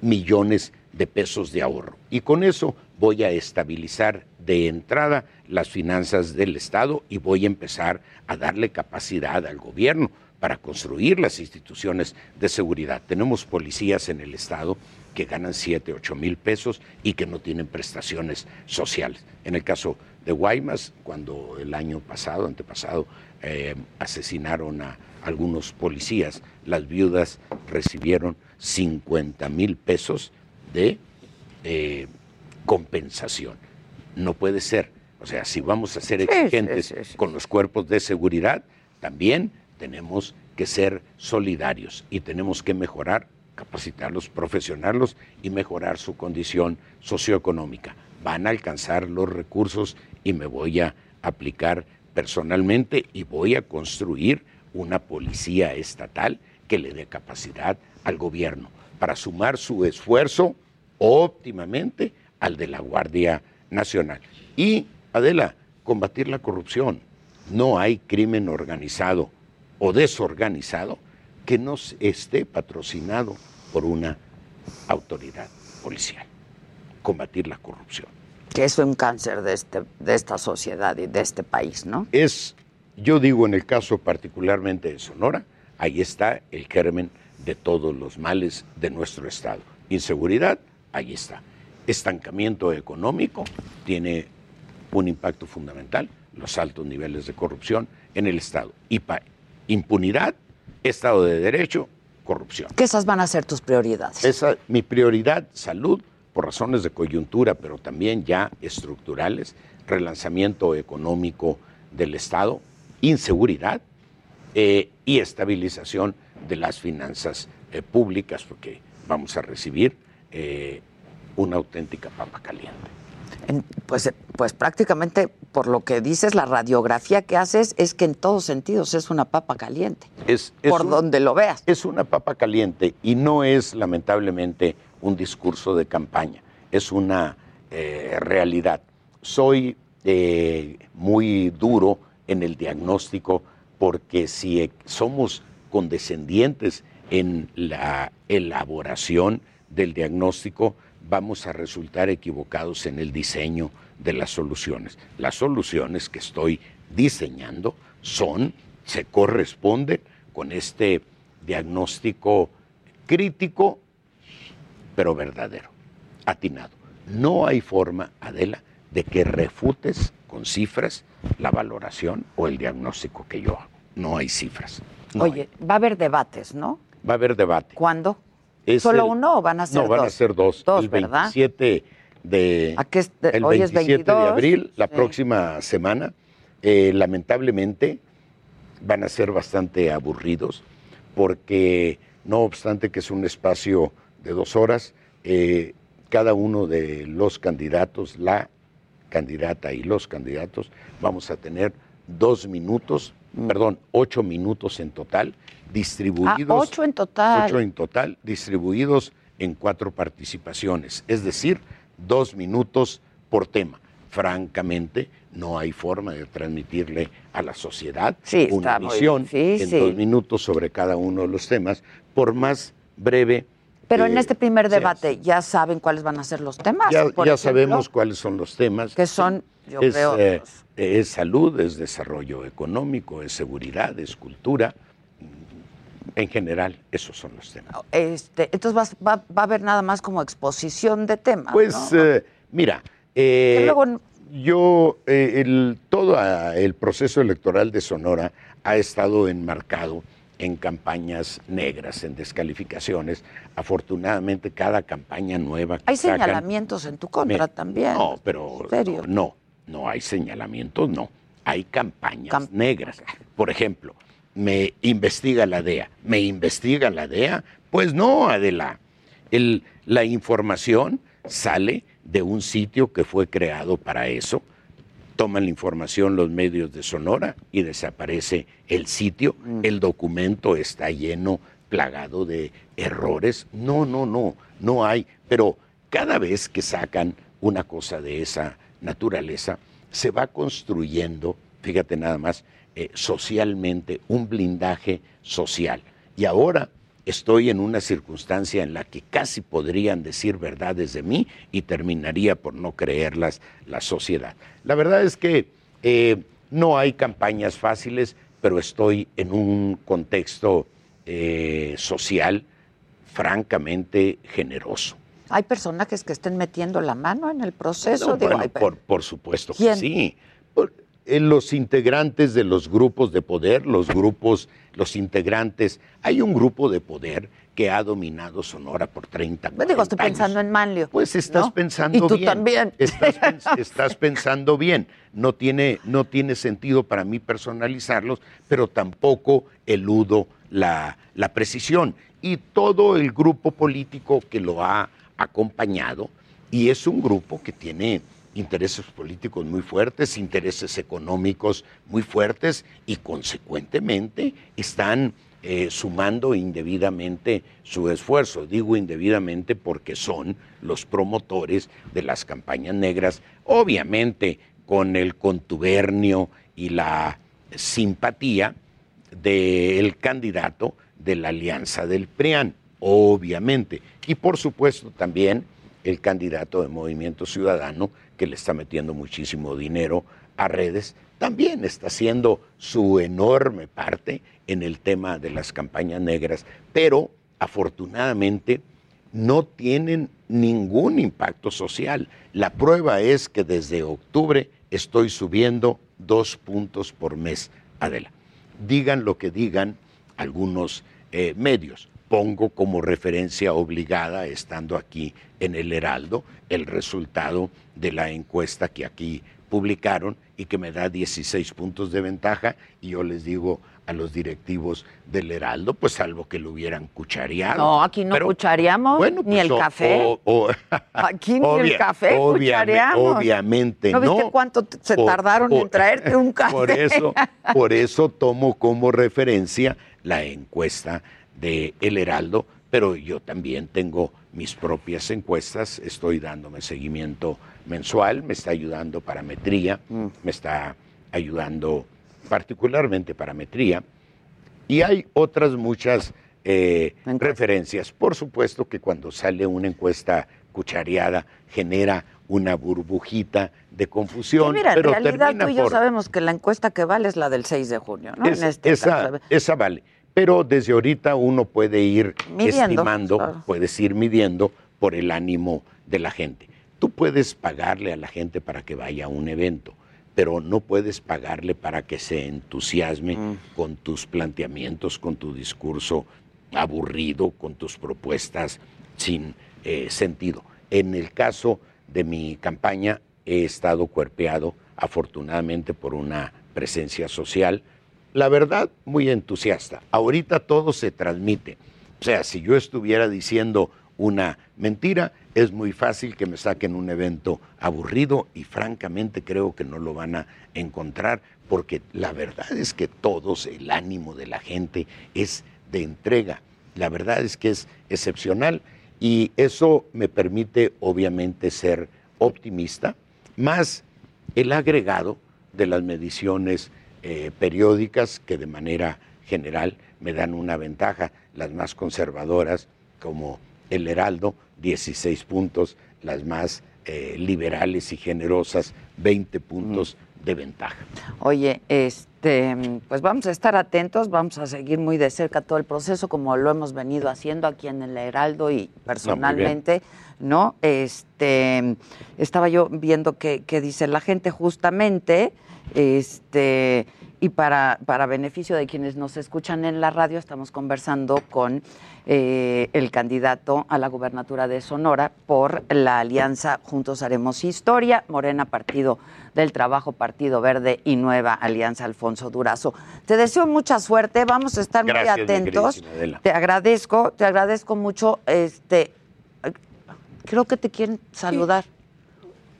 millones de pesos de ahorro. Y con eso voy a estabilizar de entrada las finanzas del Estado y voy a empezar a darle capacidad al gobierno para construir las instituciones de seguridad. Tenemos policías en el Estado que ganan 7, 8 mil pesos y que no tienen prestaciones sociales. En el caso de Guaymas, cuando el año pasado, antepasado, eh, asesinaron a algunos policías, las viudas recibieron 50 mil pesos de eh, compensación. No puede ser. O sea, si vamos a ser sí, exigentes sí, sí. con los cuerpos de seguridad, también tenemos que ser solidarios y tenemos que mejorar, capacitarlos, profesionarlos y mejorar su condición socioeconómica. Van a alcanzar los recursos y me voy a aplicar personalmente y voy a construir una policía estatal que le dé capacidad al gobierno para sumar su esfuerzo óptimamente al de la Guardia Nacional. Y, Adela, combatir la corrupción. No hay crimen organizado o desorganizado que no esté patrocinado por una autoridad policial. Combatir la corrupción. Que es un cáncer de, este, de esta sociedad y de este país, ¿no? Es, yo digo en el caso particularmente de Sonora, ahí está el germen de todos los males de nuestro Estado. Inseguridad, ahí está. estancamiento económico, tiene un impacto fundamental, los altos niveles de corrupción en el Estado. Y impunidad, Estado de Derecho, corrupción. Que esas van a ser tus prioridades. Esa, mi prioridad, salud, por razones de coyuntura, pero también ya estructurales, relanzamiento económico del Estado, inseguridad eh, y estabilización de las finanzas eh, públicas, porque vamos a recibir eh, una auténtica papa caliente. En- pues, eh, pues prácticamente, por lo que dices, la radiografía que haces es que en todos sentidos es una papa caliente. Es, es por un- donde lo veas. Es una papa caliente y no es lamentablemente un discurso de campaña, es una eh, realidad. Soy eh, muy duro en el diagnóstico porque si eh, somos condescendientes en la elaboración del diagnóstico, vamos a resultar equivocados en el diseño de las soluciones. Las soluciones que estoy diseñando son, se corresponden con este diagnóstico crítico, pero verdadero, atinado. No hay forma, Adela, de que refutes con cifras la valoración o el diagnóstico que yo hago. No hay cifras. No Oye, va a haber debates, ¿no? Va a haber debate. ¿Cuándo? Es ¿Solo el- uno o van a ser No, van a dos? ser dos. Dos, el ¿verdad? 27 de, ¿A qué es de- el hoy es 27 de 22? abril, la Sí. próxima semana, eh, lamentablemente van a ser bastante aburridos porque no obstante que es un espacio de dos horas, eh, cada uno de los candidatos, la candidata y los candidatos, vamos a tener dos minutos, perdón, ocho minutos en total, Ah, distribuidos. ocho en total. Ocho en total, distribuidos en cuatro participaciones, es decir, dos minutos por tema. Francamente, no hay forma de transmitirle a la sociedad Sí, una visión en dos minutos sobre cada uno de los temas, por más breve. Pero en este primer debate, ¿ya saben cuáles van a ser los temas? Ya, por ya ejemplo? sabemos cuáles son los temas. Que son, yo es, creo, eh, es salud, es desarrollo económico, es seguridad, es cultura. En general, esos son los temas. Este, entonces va, va a haber nada más como exposición de temas. Pues ¿no? eh, mira, eh, luego- yo, eh, el, todo ah, el proceso electoral de Sonora ha estado enmarcado en campañas negras, en descalificaciones. Afortunadamente, cada campaña nueva que Hay sacan- señalamientos en tu contra Me- también. No, pero ¿En serio? no, no hay señalamientos, no. Hay campañas negras. Por ejemplo, me investiga la DEA. ¿Me investiga la DEA? Pues no, Adela. El- la información sale de un sitio que fue creado para eso. Toman la información los medios de Sonora y desaparece el sitio. El documento está lleno, plagado de errores. No, no, no, no hay. Pero cada vez que sacan una cosa de esa naturaleza, se va construyendo, fíjate nada más, eh, socialmente, un blindaje social. Y ahora estoy en una circunstancia en la que casi podrían decir verdades de mí y terminaría por no creerlas la sociedad. La verdad es que eh, no hay campañas fáciles, pero estoy en un contexto eh, social francamente generoso. Hay personajes que estén metiendo la mano en el proceso. No, digo, bueno, hay- por, por supuesto que ¿Quién? sí. Por- eh, los integrantes de los grupos de poder, los grupos, los integrantes, hay un grupo de poder que ha dominado Sonora por 30 Pues digo, estoy 40 años. pensando en Manlio. Pues estás ¿no? pensando Y tú bien. también. Estás, estás pensando bien. No tiene, no tiene sentido para mí personalizarlos, pero tampoco eludo la, la precisión. Y todo el grupo político que lo ha acompañado, y es un grupo que tiene intereses políticos muy fuertes, intereses económicos muy fuertes, y consecuentemente están eh, sumando indebidamente su esfuerzo. Digo indebidamente porque son los promotores de las campañas negras, obviamente con el contubernio y la simpatía del candidato de la alianza del PRIAN, obviamente. Y por supuesto también el candidato de Movimiento Ciudadano, que le está metiendo muchísimo dinero a redes, también está haciendo su enorme parte en el tema de las campañas negras, pero afortunadamente no tienen ningún impacto social. La prueba es que desde octubre estoy subiendo dos puntos por mes, Adela. Digan lo que digan algunos eh, medios. Pongo como referencia obligada, estando aquí en el Heraldo, el resultado de la encuesta que aquí publicaron y que me da 16 puntos de ventaja y yo les digo a los directivos del Heraldo, pues salvo que lo hubieran cuchareado. No, aquí no Pero, cuchareamos, bueno, ni pues, el o- café. o- o- Aquí ni el café obviame- cuchareamos. Obviamente ¿No no. viste cuánto se tardaron en traerte un café? Por eso, por eso tomo como referencia la encuesta de El Heraldo, pero yo también tengo mis propias encuestas, estoy dándome seguimiento mensual, me está ayudando parametría, me está ayudando particularmente parametría, y hay otras muchas eh, referencias. Por supuesto que cuando sale una encuesta cuchareada genera una burbujita de confusión, Sí, mira, en pero realidad termina tú y yo por- sabemos que la encuesta que vale es la del 6 de junio, ¿no? es- en este esa, caso. esa vale. Pero desde ahorita uno puede ir Midiendo, estimando, claro. puedes ir midiendo por el ánimo de la gente. Tú puedes pagarle a la gente para que vaya a un evento, pero no puedes pagarle para que se entusiasme Mm. con tus planteamientos, con tu discurso aburrido, con tus propuestas sin eh, sentido. En el caso de mi campaña he estado cuerpeado afortunadamente por una presencia social, la verdad muy entusiasta. Ahorita todo se transmite. O sea, si yo estuviera diciendo una mentira, es muy fácil que me saquen un evento aburrido y francamente creo que no lo van a encontrar porque la verdad es que todos, el ánimo de la gente es de entrega. La verdad es que es excepcional y eso me permite obviamente ser optimista, más el agregado de las mediciones eh, periódicas que de manera general me dan una ventaja, las más conservadoras como el Heraldo, 16 puntos, las más eh, liberales y generosas, 20 puntos de ventaja. Oye, este, pues vamos a estar atentos, vamos a seguir muy de cerca todo el proceso como lo hemos venido haciendo aquí en el Heraldo y personalmente, ¿no? Este, estaba yo viendo que, que dice la gente justamente, este, y para, para beneficio de quienes nos escuchan en la radio, estamos conversando con eh, el candidato a la gubernatura de Sonora por la alianza Juntos Haremos Historia, Morena Partido del Trabajo, Partido Verde y Nueva Alianza Alfonso Durazo. Te deseo mucha suerte, vamos a estar Gracias, muy atentos. Te agradezco, te agradezco mucho. Este, creo que te quieren saludar.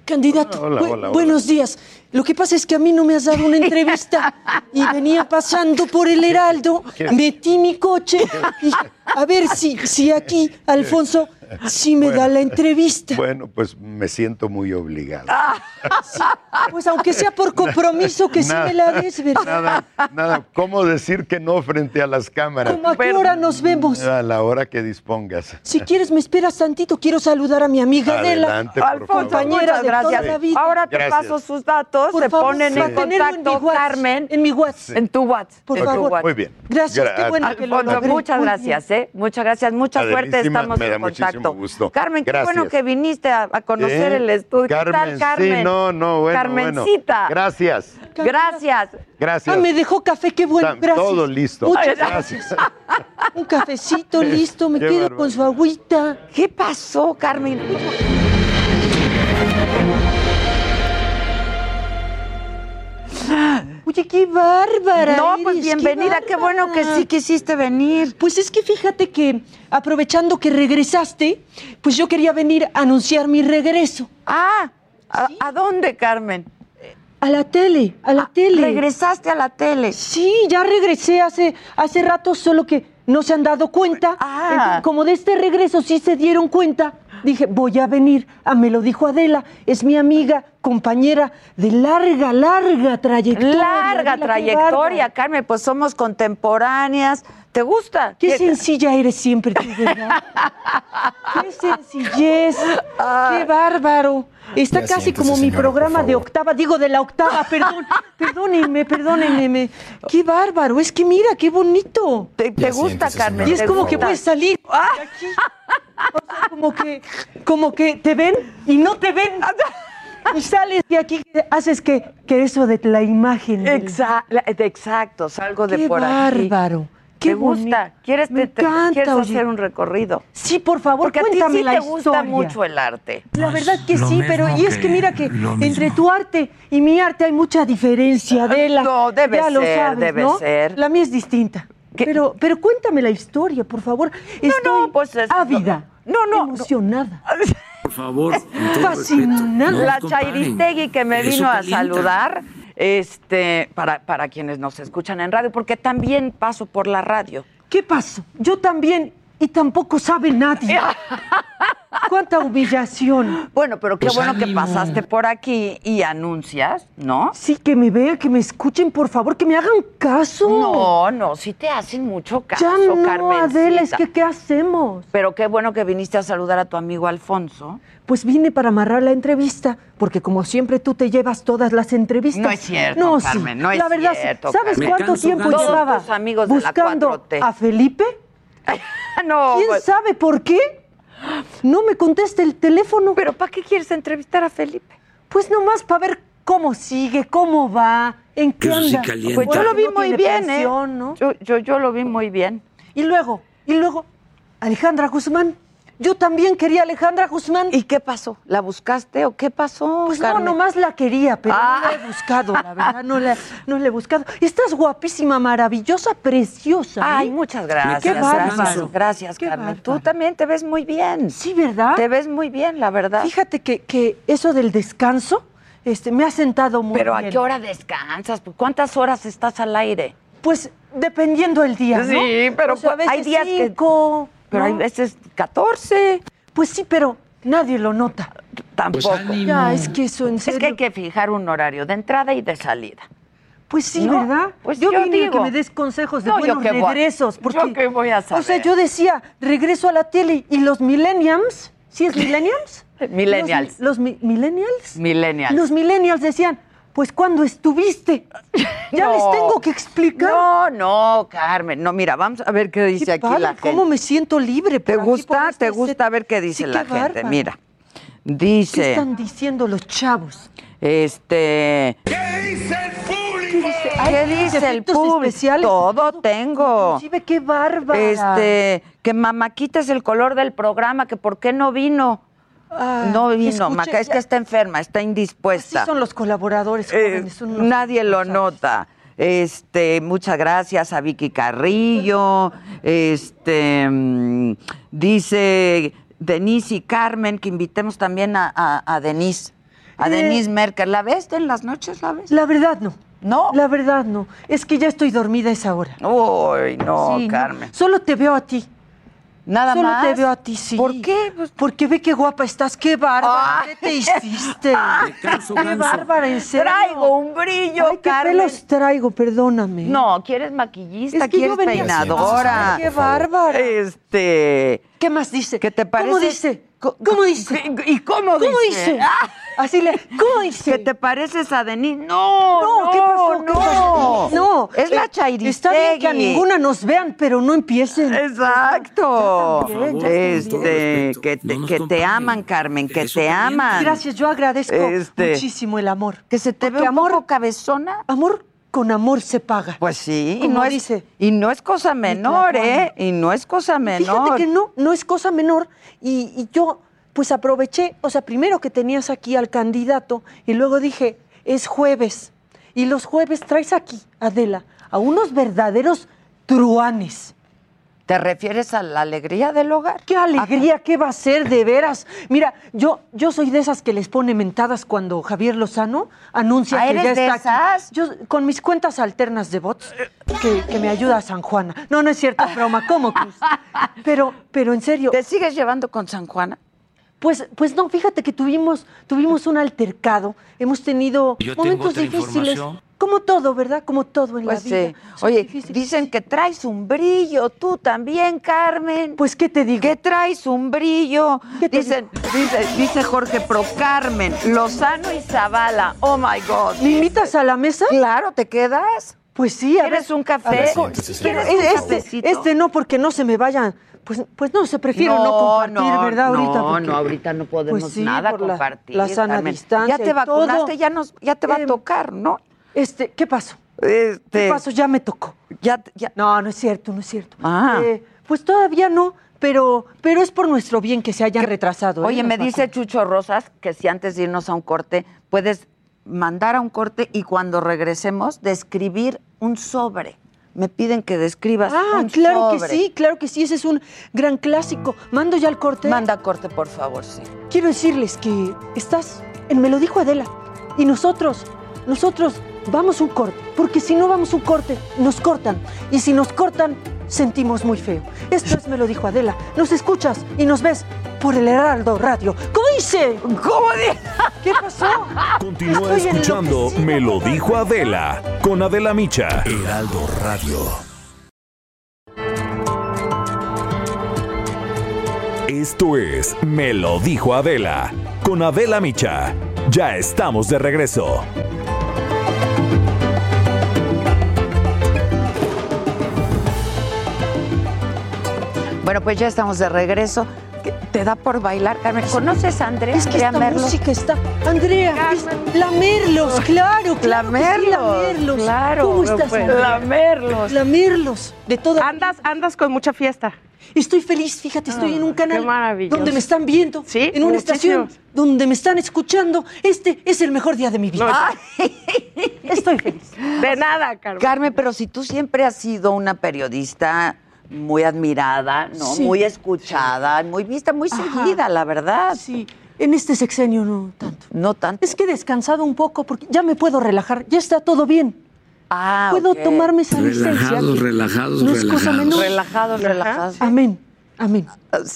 Candidato, hola, hola. buenos días. Lo que pasa es que a mí no me has dado una entrevista y venía pasando por el Heraldo, metí mi coche y a ver si, si aquí, Alfonso, si me da la entrevista. Bueno, pues me siento muy obligado. Pues aunque sea por compromiso que sí Nada, me la des, ¿verdad? Nada, nada. ¿Cómo decir que no frente a las cámaras? ¿Cómo a qué hora nos vemos? A la hora que dispongas. Si quieres, me esperas tantito. Quiero saludar a mi amiga Adela, Adelante, por Alfonso, favor. muchas de toda gracias. la vida. Ahora te Gracias. paso sus datos, Por se favor, ponen en en contacto, Carmen. En mi WhatsApp. En tu WhatsApp. Por en tu favor. WhatsApp. Muy bien. Gracias, qué bueno que lo logré. muchas gracias, ¿eh? Muchas gracias, mucha suerte, estamos me en da muchísimo contacto. gusto. Carmen, qué bueno que viniste a, a conocer ¿Eh? el estudio. ¿Qué Carmen, tal, Carmen? sí, no, no, bueno, Carmencita. bueno. Gracias, Gracias. gracias. Ah, me dejó café, qué bueno, gracias. Todo listo. Muchas Gracias. Un cafecito listo, me Qué quedo con su agüita. ¿Qué pasó, Carmen? Oye, qué bárbara. No, eres, pues bienvenida, qué, bueno que sí quisiste venir. Pues es que fíjate que aprovechando que regresaste, pues yo quería venir a anunciar mi regreso. Ah, ¿a, a dónde, Carmen? A la tele, a la Ah, tele. ¿Regresaste a la tele? Sí, ya regresé hace, hace rato, solo que no se han dado cuenta. Ah. Entonces, como de este regreso sí se dieron cuenta, dije, voy a venir. Ah, me lo dijo Adela, es mi amiga, compañera de larga, larga trayectoria. Larga Adela, trayectoria. Carmen, pues somos contemporáneas. ¿Te gusta? Qué ¿Qué- sencilla eres siempre tú, ¿verdad? Qué sencillez, qué bárbaro. Está Ya casi como mi señora, programa de octava, digo de la octava, perdón, perdónenme, perdónenme. Qué bárbaro, es que mira, qué bonito. ¿Te, te gusta, Carmen? Y es señora, ¿Te como que puedes salir. Ah. de aquí. O sea, como que, como que te ven y no te ven. Y sales y aquí haces que, que eso de la imagen. del- Exa- la- exacto, salgo de Qué por aquí. bárbaro. Qué ¿Te gusta? ¿Quieres, Me te- te- encanta, ¿quieres hacer un recorrido? Sí, por favor, Porque a ti cuéntame sí la te gusta historia. mucho el arte. La verdad que lo sí, pero y es que mira que lo entre mismo. tu arte y mi arte hay mucha diferencia, Adela. No, debe Ya lo ser, sabes, debe ¿no? ser. La mía es distinta. Pero, pero cuéntame la historia, por favor. Estoy pues es- ávida. No, no, no. Emocionada. Por favor, no la. Chairistegui que me Eso vino a calienta. saludar, este, para, para quienes nos escuchan en radio, porque también paso por la radio. ¿Qué pasó? Yo también, y tampoco sabe nadie. ¿Cuánta humillación? Bueno, pero qué Pues bueno que pasaste por aquí y anuncias, ¿no? Sí, que me vean, que me escuchen, por favor, que me hagan caso. No, no, sí te hacen mucho caso, ya no, Carmencita. Adela, es que ¿qué hacemos? Pero qué bueno que viniste a saludar a tu amigo Alfonso. Pues vine para amarrar la entrevista, porque como siempre tú te llevas todas las entrevistas. No es cierto, No, Carmen, sí. no es la verdad, cierto, ¿Sabes Carmen. Cuánto tiempo llevaba de la buscando 4T. a Felipe? no, ¿Quién pues, sabe por qué? No me contesta el teléfono. pero ¿para qué quieres entrevistar a Felipe? Pues nomás para ver cómo sigue, cómo va, en qué Eso anda. Pues yo lo vi no muy bien, pensión, ¿eh? ¿no? Yo, yo, yo lo vi muy bien. Y luego, y luego, Alejandra Guzmán. Yo también quería a Alejandra Guzmán. ¿Y qué pasó? ¿La buscaste o qué pasó? Pues Carmen? no, nomás la quería, pero Ah. no la he buscado, la verdad, no la, no la he buscado. Estás guapísima, maravillosa, preciosa. ¿eh? Ay, muchas gracias. Qué gracias, bárbaro. gracias, Qué Carmen. Tú también te ves muy bien. Sí, ¿verdad? Te ves muy bien, la verdad. Fíjate que, que eso del descanso este, me ha sentado muy Pero ¿a bien. qué hora descansas? ¿Cuántas horas estás al aire? Pues dependiendo el día, ¿no? Sí, pero O sea, a hay días que- cinco, Pero ¿no? hay veces 14. Pues sí, pero nadie lo nota. Tampoco. ánimo. Ya, es que eso en es serio. que hay que fijar un horario de entrada y de salida. Pues sí, No, ¿verdad? pues yo, yo vine a que digo. me des consejos de No, yo buenos voy- regresos. yo Porque, qué voy a O sea, saber. yo decía, regreso a la tele y los millennials, ¿sí es millennials? Millennials. Los, mi- millennials. Millennials. Los millennials decían, pues ¿cuándo estuviste? Ya No. les tengo que explicar. No, no, Carmen. No, mira, vamos a ver qué dice Qué aquí padre, la gente. ¿Cómo me siento libre? ¿Te gusta? este ¿Te gusta set? ver qué dice Sí, la qué gente? Mira, ¿Qué dice, están diciendo los chavos? este, Ay, ¿qué dice el público? especiales. Todo tengo. Inclusive, qué bárbara. Este, que Mamaquita es el color del programa, que por qué no vino. Ah, no vino, Maca, es que está enferma, está Así indispuesta. son los colaboradores Eh, jóvenes. son nadie lo nota. Este, muchas gracias a Vicky Carrillo. Este, mm, dice Denise y Carmen que invitemos también a, a, a Denise. A Eh. Denise Merkel. ¿La ves en las noches? ¿La ves? La verdad no. No. La verdad no. Es que ya estoy dormida a esa hora. Uy, no, Sí, no. Carmen. Solo te veo a ti. Nada Solo más. te veo a ti, sí. ¿Por qué? Pues- Porque ve qué guapa estás. Qué bárbara. Ah. ¿Qué te hiciste? canso, qué bárbara, en serio. Traigo un brillo, Ay, qué Carmen. pelos traigo, perdóname. No, ¿quieres maquillista? Es que yo ¿Quieres venía- peinadora? Qué bárbara. Este. ¿Qué más dice? ¿Qué te parece? ¿Cómo dice? ¿Cómo dice? ¿Y cómo ¿Cómo dice? Así le. ¿Cómo dice? ¿Que te pareces a Denise? No, No, no, ¿qué pasó? ¿Qué No, pasó? No, Es la eh, Chairistegui. Está bien que a ninguna nos vean, pero no empiecen. Exacto. También, Este, que te, No que te aman, Carmen, que Eso te aman. Gracias, yo agradezco Este, muchísimo el amor. Que se te ve un amor, poco cabezona. amor con amor se paga. Pues sí, y no, es, dice y no es cosa menor. ¿eh? Y no es cosa menor. Fíjate que no, no es cosa menor. Y, y yo, pues aproveché, o sea, primero que tenías aquí al candidato, y luego dije, es jueves. Y los jueves traes aquí, Adela, a unos verdaderos truanes. ¿Te refieres a la alegría del hogar? ¡Qué alegría! ¿Qué va a ser de veras? Mira, yo, yo soy de esas que les pone mentadas cuando Javier Lozano anuncia Ah, que ¿eres ya de está aquí. esas? Yo, con mis cuentas alternas de bots, que, que me ayuda San Juana. No, no es cierto, broma, ¿cómo crees? Pero, pero en serio, ¿Te sigues llevando con San Juana? Pues, pues no, fíjate que tuvimos, tuvimos un altercado, hemos tenido Yo tengo momentos otra difíciles. información. Como todo, ¿verdad? Como todo en Pues la vida. sí. Son Oye, difíciles. dicen que traes un brillo, tú también, Carmen. Pues, ¿qué te digo? que traes un brillo. ¿Qué te Dicen, dice, dice Jorge Pro Carmen, Lozano y Zavala. Oh my God. ¿Me invitas a la mesa? Claro, ¿te quedas? Pues sí, a ¿Quieres ver. un a café? ver, ¿Quieres un Este, este no, porque no se me vayan Pues, pues no, se prefiero no, compartir, ¿verdad? Ahorita. No, porque- no, ahorita no podemos Pues sí, nada por la- compartir. La, sana Carmen. distancia. Ya te vacunaste, todo. ya, nos, ya te va a Em, tocar, ¿no? Este, ¿qué pasó? Este, ¿Qué pasó? Ya me tocó. Ya, ya. No, no es cierto, no es cierto. Ah. Eh, pues todavía no, pero, pero es por nuestro bien que se hayan retrasado. ¿eh? Oye, me dice vacunas. Chucho Rosas que si antes de irnos a un corte puedes mandar a un corte y cuando regresemos describir un sobre. Me piden que describas Ah, un claro sobre. que sí, claro que sí, ese es un gran clásico. Mando ya el corte. Manda corte, por favor, sí. Quiero decirles que estás en Me lo dijo Adela. Y nosotros, nosotros vamos un corte. Porque si no vamos un corte, nos cortan. Y si nos cortan, sentimos muy feo. Esto es Me lo dijo Adela. Nos escuchas y nos ves por el Heraldo Radio. ¿Cómo dice? ¿Cómo dice? ¿Qué pasó? Continúa Estoy escuchando Me lo dijo Adela con Adela Micha. Heraldo Radio. Esto es Me lo dijo Adela con Adela Micha. Ya estamos de regreso. Bueno, pues ya estamos de regreso. ¿Qué- ¿Te da por bailar, Carmen? ¿Conoces a Andrea? Es que Andrea esta Merlo? música está. Andrea, es la Merlos, claro, claro. que sí, la Merlos. claro, ¿Cómo no estás, puede Andrea? ser. La Merlos. La Merlos, de toda. Andas, andas con mucha fiesta. Estoy feliz, fíjate, estoy en un canal qué maravilloso. donde me están viendo, Sí, en una muchísimo. estación donde me están escuchando. Este es el mejor día de mi vida. Estoy feliz. De nada, Carmen. Carmen, pero si tú siempre has sido una periodista muy admirada, ¿no? Sí. Muy escuchada, muy vista, muy Ajá. seguida, la verdad. Sí, en este sexenio no tanto. No tanto. Es que he descansado un poco porque ya me puedo relajar, ya está todo bien. Ah, Puedo ok. tomarme esa licencia. Relajados, relajados, No es cosa relajados. menor. Relajados, relajados. Amén, amén.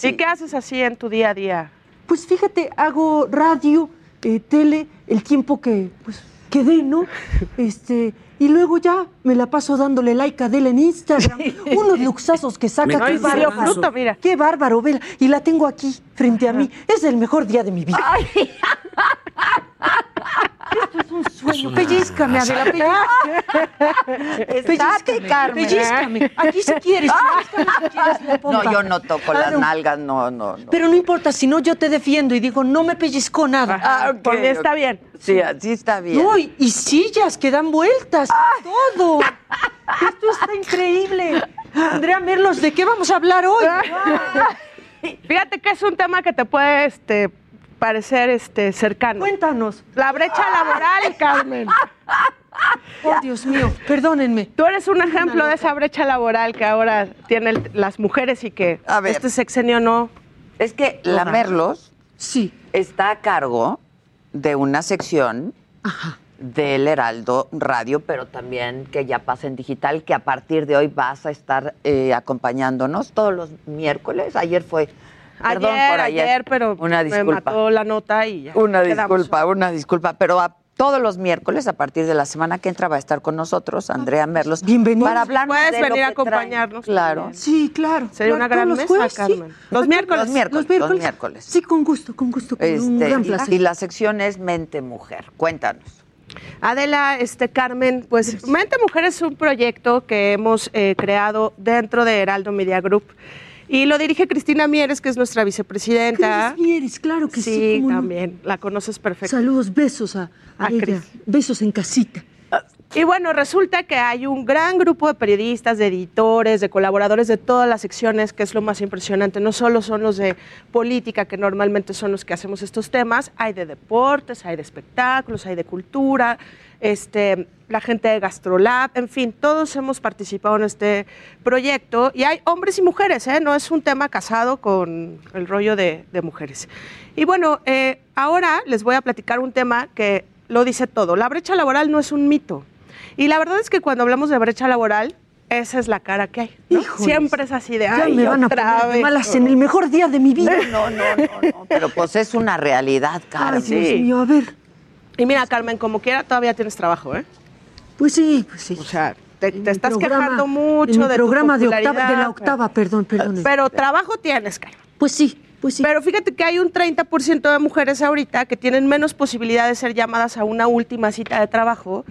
¿Y qué haces así en tu día a día? Pues fíjate, hago radio, eh, tele, el tiempo que pues quedé, ¿no? Este, y luego ya me la paso dándole like a Adela en Instagram. Unos luxazos que saca. Me qué bárbaro. fruto, mira. Qué bárbaro, vela. Y la tengo aquí, frente a mí. Es el mejor día de mi vida. Esto es un sueño. Pellízcame, Adela, pellízcame. Estate, Carmen. Pellízcame. Aquí si quieres. pellízcame si quieres, la No, pompa. yo no toco las nalgas, no, no, no. Pero no importa, si no yo te defiendo y digo, no me pellizcó nada. Ah, ok, Por mí está bien. Sí, así está bien. No, y, y sillas que dan vueltas, todo. Esto está increíble. Andrea Merlos, ¿de qué vamos a hablar hoy? Fíjate que es un tema que te puede este, parecer este, cercano. Cuéntanos. La brecha laboral, Carmen. Oh, Dios mío, perdónenme. Tú eres un ejemplo de esa brecha laboral que ahora tienen las mujeres y que A ver. este sexenio no. Es que la Merlos Sí. está a cargo de una sección Ajá. del Heraldo Radio, pero también que ya pasa en digital, que a partir de hoy vas a estar eh, acompañándonos todos los miércoles. Ayer fue. Perdón ayer, por ayer. ayer, pero Una me disculpa. mató la nota y ya. Una quedamos. disculpa, una disculpa, pero a todos los miércoles, a partir de la semana que entra, va a estar con nosotros Andrea Merlos. Bienvenida. Para hablarnos Puedes de venir a acompañarnos Claro. también. Sí, claro. Sería Claro, una gran mesa, los sí. Carmen. Los miércoles. Los miércoles. Los miércoles. los miércoles. Sí, con gusto, con gusto. Con un Este, gran y- placer. y la sección es Mente Mujer. Cuéntanos. Adela, este Carmen, pues Mente Mujer es un proyecto que hemos eh, creado dentro de Heraldo Media Group y lo dirige Cristina Mieres, que es nuestra vicepresidenta. Cris Mieres, claro que sí. Sí, no. también, la conoces perfecto. Saludos, besos a, a A ella. Cris. Besos en casita. Y bueno, resulta que hay un gran grupo de periodistas, de editores, de colaboradores de todas las secciones, que es lo más impresionante. No solo son los de política, que normalmente son los que hacemos estos temas, hay de deportes, hay de espectáculos, hay de cultura, este, la gente de Gastrolab, en fin, todos hemos participado en este proyecto y hay hombres y mujeres, ¿eh? no es un tema casado con el rollo de, de mujeres. Y bueno, eh, ahora les voy a platicar un tema que lo dice todo. La brecha laboral no es un mito. Y la verdad es que cuando hablamos de brecha laboral, esa es la cara que hay. ¿no? Híjoles. Siempre es así de, Ya ay, me van a otra poner de vez". malas en el mejor día de mi vida. No, no, no, no. Pero pues es una realidad, Ay, Carmen. Dios sí. mío, a ver. Y mira, Carmen, como quiera, todavía tienes trabajo, ¿eh? Pues sí, pues sí. O sea, te, En estás programa- quejando en mucho mi de programa tu de octava, de la octava, perdón, perdón. Pero trabajo tienes, Carmen. Pues sí, pues sí. Pero fíjate que hay un 30% de mujeres ahorita que tienen menos posibilidad de ser llamadas a una última cita de trabajo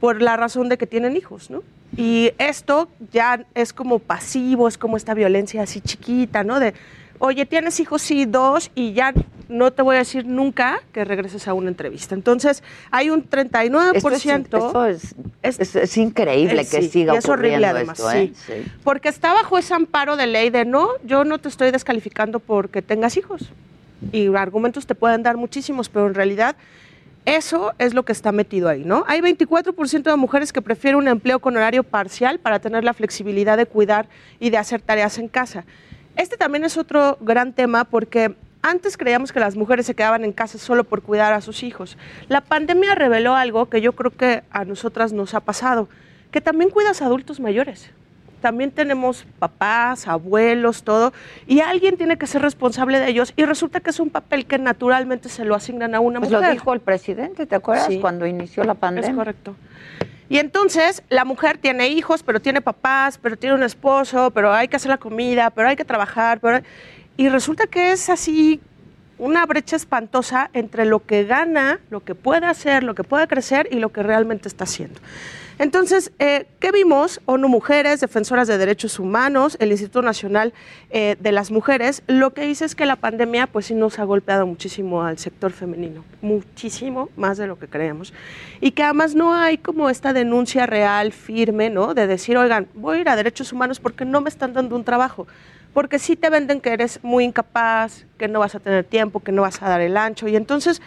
por la razón de que tienen hijos, ¿no? Y esto ya es como pasivo, es como esta violencia así chiquita, ¿no? De, oye, tienes hijos, sí, dos, y ya no te voy a decir nunca que regreses a una entrevista. Entonces, hay un 39%. Esto es, esto es, es, es increíble que sí, siga y es horrible además, esto, ¿eh? sí. Porque está bajo ese amparo de ley de no, yo no te estoy descalificando porque tengas hijos. Y argumentos te pueden dar muchísimos, pero en realidad eso es lo que está metido ahí, ¿no? Hay 24% de mujeres que prefieren un empleo con horario parcial para tener la flexibilidad de cuidar y de hacer tareas en casa. Este también es otro gran tema porque antes creíamos que las mujeres se quedaban en casa solo por cuidar a sus hijos. La pandemia reveló algo que yo creo que a nosotras nos ha pasado, que también cuidas a adultos mayores. También tenemos papás, abuelos, todo, y alguien tiene que ser responsable de ellos y resulta que es un papel que naturalmente se lo asignan a una Pues mujer. lo dijo el presidente, ¿te acuerdas? Sí. Cuando inició la pandemia. Es correcto. Y entonces la mujer tiene hijos, pero tiene papás, pero tiene un esposo, pero hay que hacer la comida, pero hay que trabajar, pero... y resulta que es así una brecha espantosa entre lo que gana, lo que puede hacer, lo que puede crecer y lo que realmente está haciendo. Entonces, eh, ¿qué vimos? ONU Mujeres, Defensoras de Derechos Humanos, el Instituto Nacional eh, de las Mujeres, lo que dice es que la pandemia pues sí nos ha golpeado muchísimo al sector femenino, muchísimo más de lo que creemos. Y que además no hay como esta denuncia real, firme, ¿no? De decir, oigan, voy a ir a Derechos Humanos porque no me están dando un trabajo. Porque sí te venden que eres muy incapaz, que no vas a tener tiempo, que no vas a dar el ancho. Y entonces,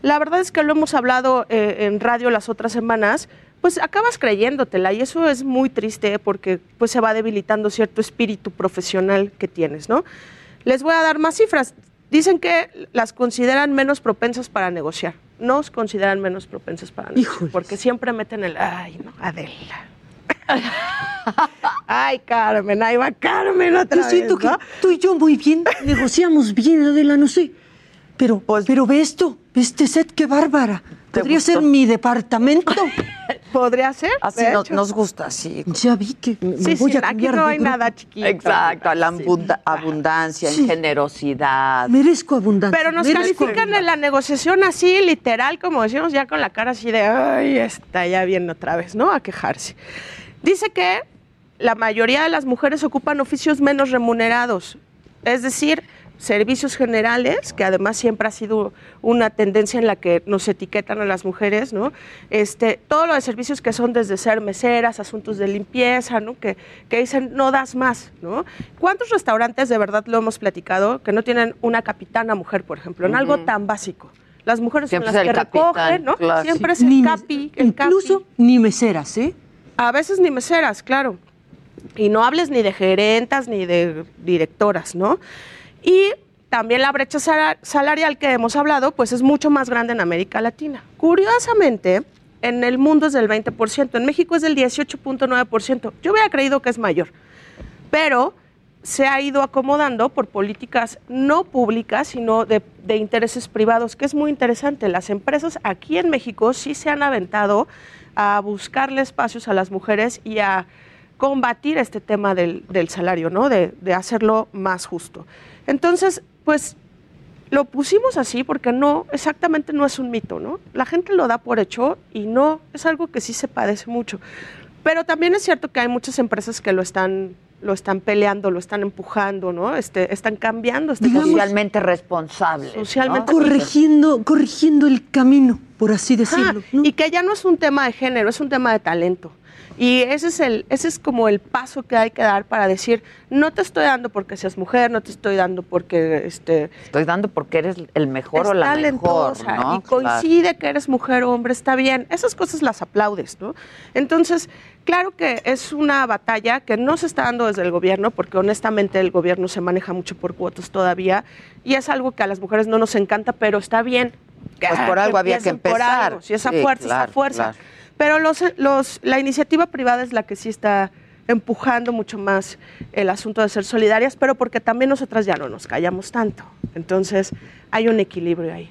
la verdad es que lo hemos hablado eh, en radio las otras semanas, pues acabas creyéndotela y eso es muy triste porque pues se va debilitando cierto espíritu profesional que tienes, ¿no? Les voy a dar más cifras. Dicen que las consideran menos propensas para negociar. Nos consideran menos propensas para negociar. Porque siempre meten el, ay, no, Adela. ay, Carmen, ahí va Carmen otra Yo siento vez, ¿no? que tú y yo muy bien, negociamos bien, Adela, no sé. Pero, pero ve esto, ve este set, qué bárbara. Podría ser mi departamento. Podría ser. Así nos, gusta, sí. Ya vi que me Sí, voy sí, a aquí no hay grupo. nada chiquito. Exacto, la abunda- abundancia, en Sí. generosidad. Merezco abundancia. Pero nos merezco califican en la negociación así, literal, como decimos, ya con la cara así de, ay, está ya bien otra vez, ¿no? A quejarse. Dice que la mayoría de las mujeres ocupan oficios menos remunerados, es decir, servicios generales, que además siempre ha sido una tendencia en la que nos etiquetan a las mujeres, ¿no? Este, todo lo de servicios que son desde ser meseras, asuntos de limpieza, ¿no? Que, que dicen, no das más, ¿no? ¿Cuántos restaurantes de verdad lo hemos platicado que no tienen una capitana mujer, por ejemplo, en algo tan básico? Las mujeres Siempre son las que capitán, recogen, ¿no? claro. Siempre es Ni el me- capi, el Incluso ni meseras, ¿eh? a veces ni meseras, claro. Y no hables ni de gerentas ni de directoras, ¿no? Y también la brecha sala- salarial que hemos hablado, pues es mucho más grande en América Latina. Curiosamente, en el mundo es del 20%, en México es del 18.9%. Yo hubiera creído que es mayor, pero se ha ido acomodando por políticas no públicas, sino de, intereses privados, que es muy interesante. Las empresas aquí en México sí se han aventado a buscarle espacios a las mujeres y a combatir este tema del, salario, ¿no? De hacerlo más justo. Entonces, pues lo pusimos así porque no, exactamente no es un mito, ¿no? La gente lo da por hecho y no, es algo que sí se padece mucho. Pero también es cierto que hay muchas empresas que lo están, lo están peleando, lo están empujando, ¿no? Este, están cambiando este Digamos- Socialmente responsable. Socialmente Corrigiendo, corrigiendo el camino, por así decirlo. Ajá, Y que ya no es un tema de género, es un tema de talento. Y ese es, el, ese es como el paso que hay que dar para decir, no te estoy dando porque seas mujer, no te estoy dando porque este, Estoy dando porque eres el mejor o la mejor, y coincide que eres mujer o hombre, está bien. Esas cosas las aplaudes, ¿no? Entonces, claro que es una batalla que no se está dando desde el gobierno, porque honestamente el gobierno se maneja mucho por cuotas todavía, y es algo que a las mujeres no nos encanta, pero está bien. Pues por algo había que por empezar. algo. Si esa Sí, fuerza, claro, esa fuerza. claro. Pero los, los, la iniciativa privada es la que sí está empujando mucho más el asunto de ser solidarias, pero porque también nosotras ya no nos callamos tanto. Entonces, hay un equilibrio ahí.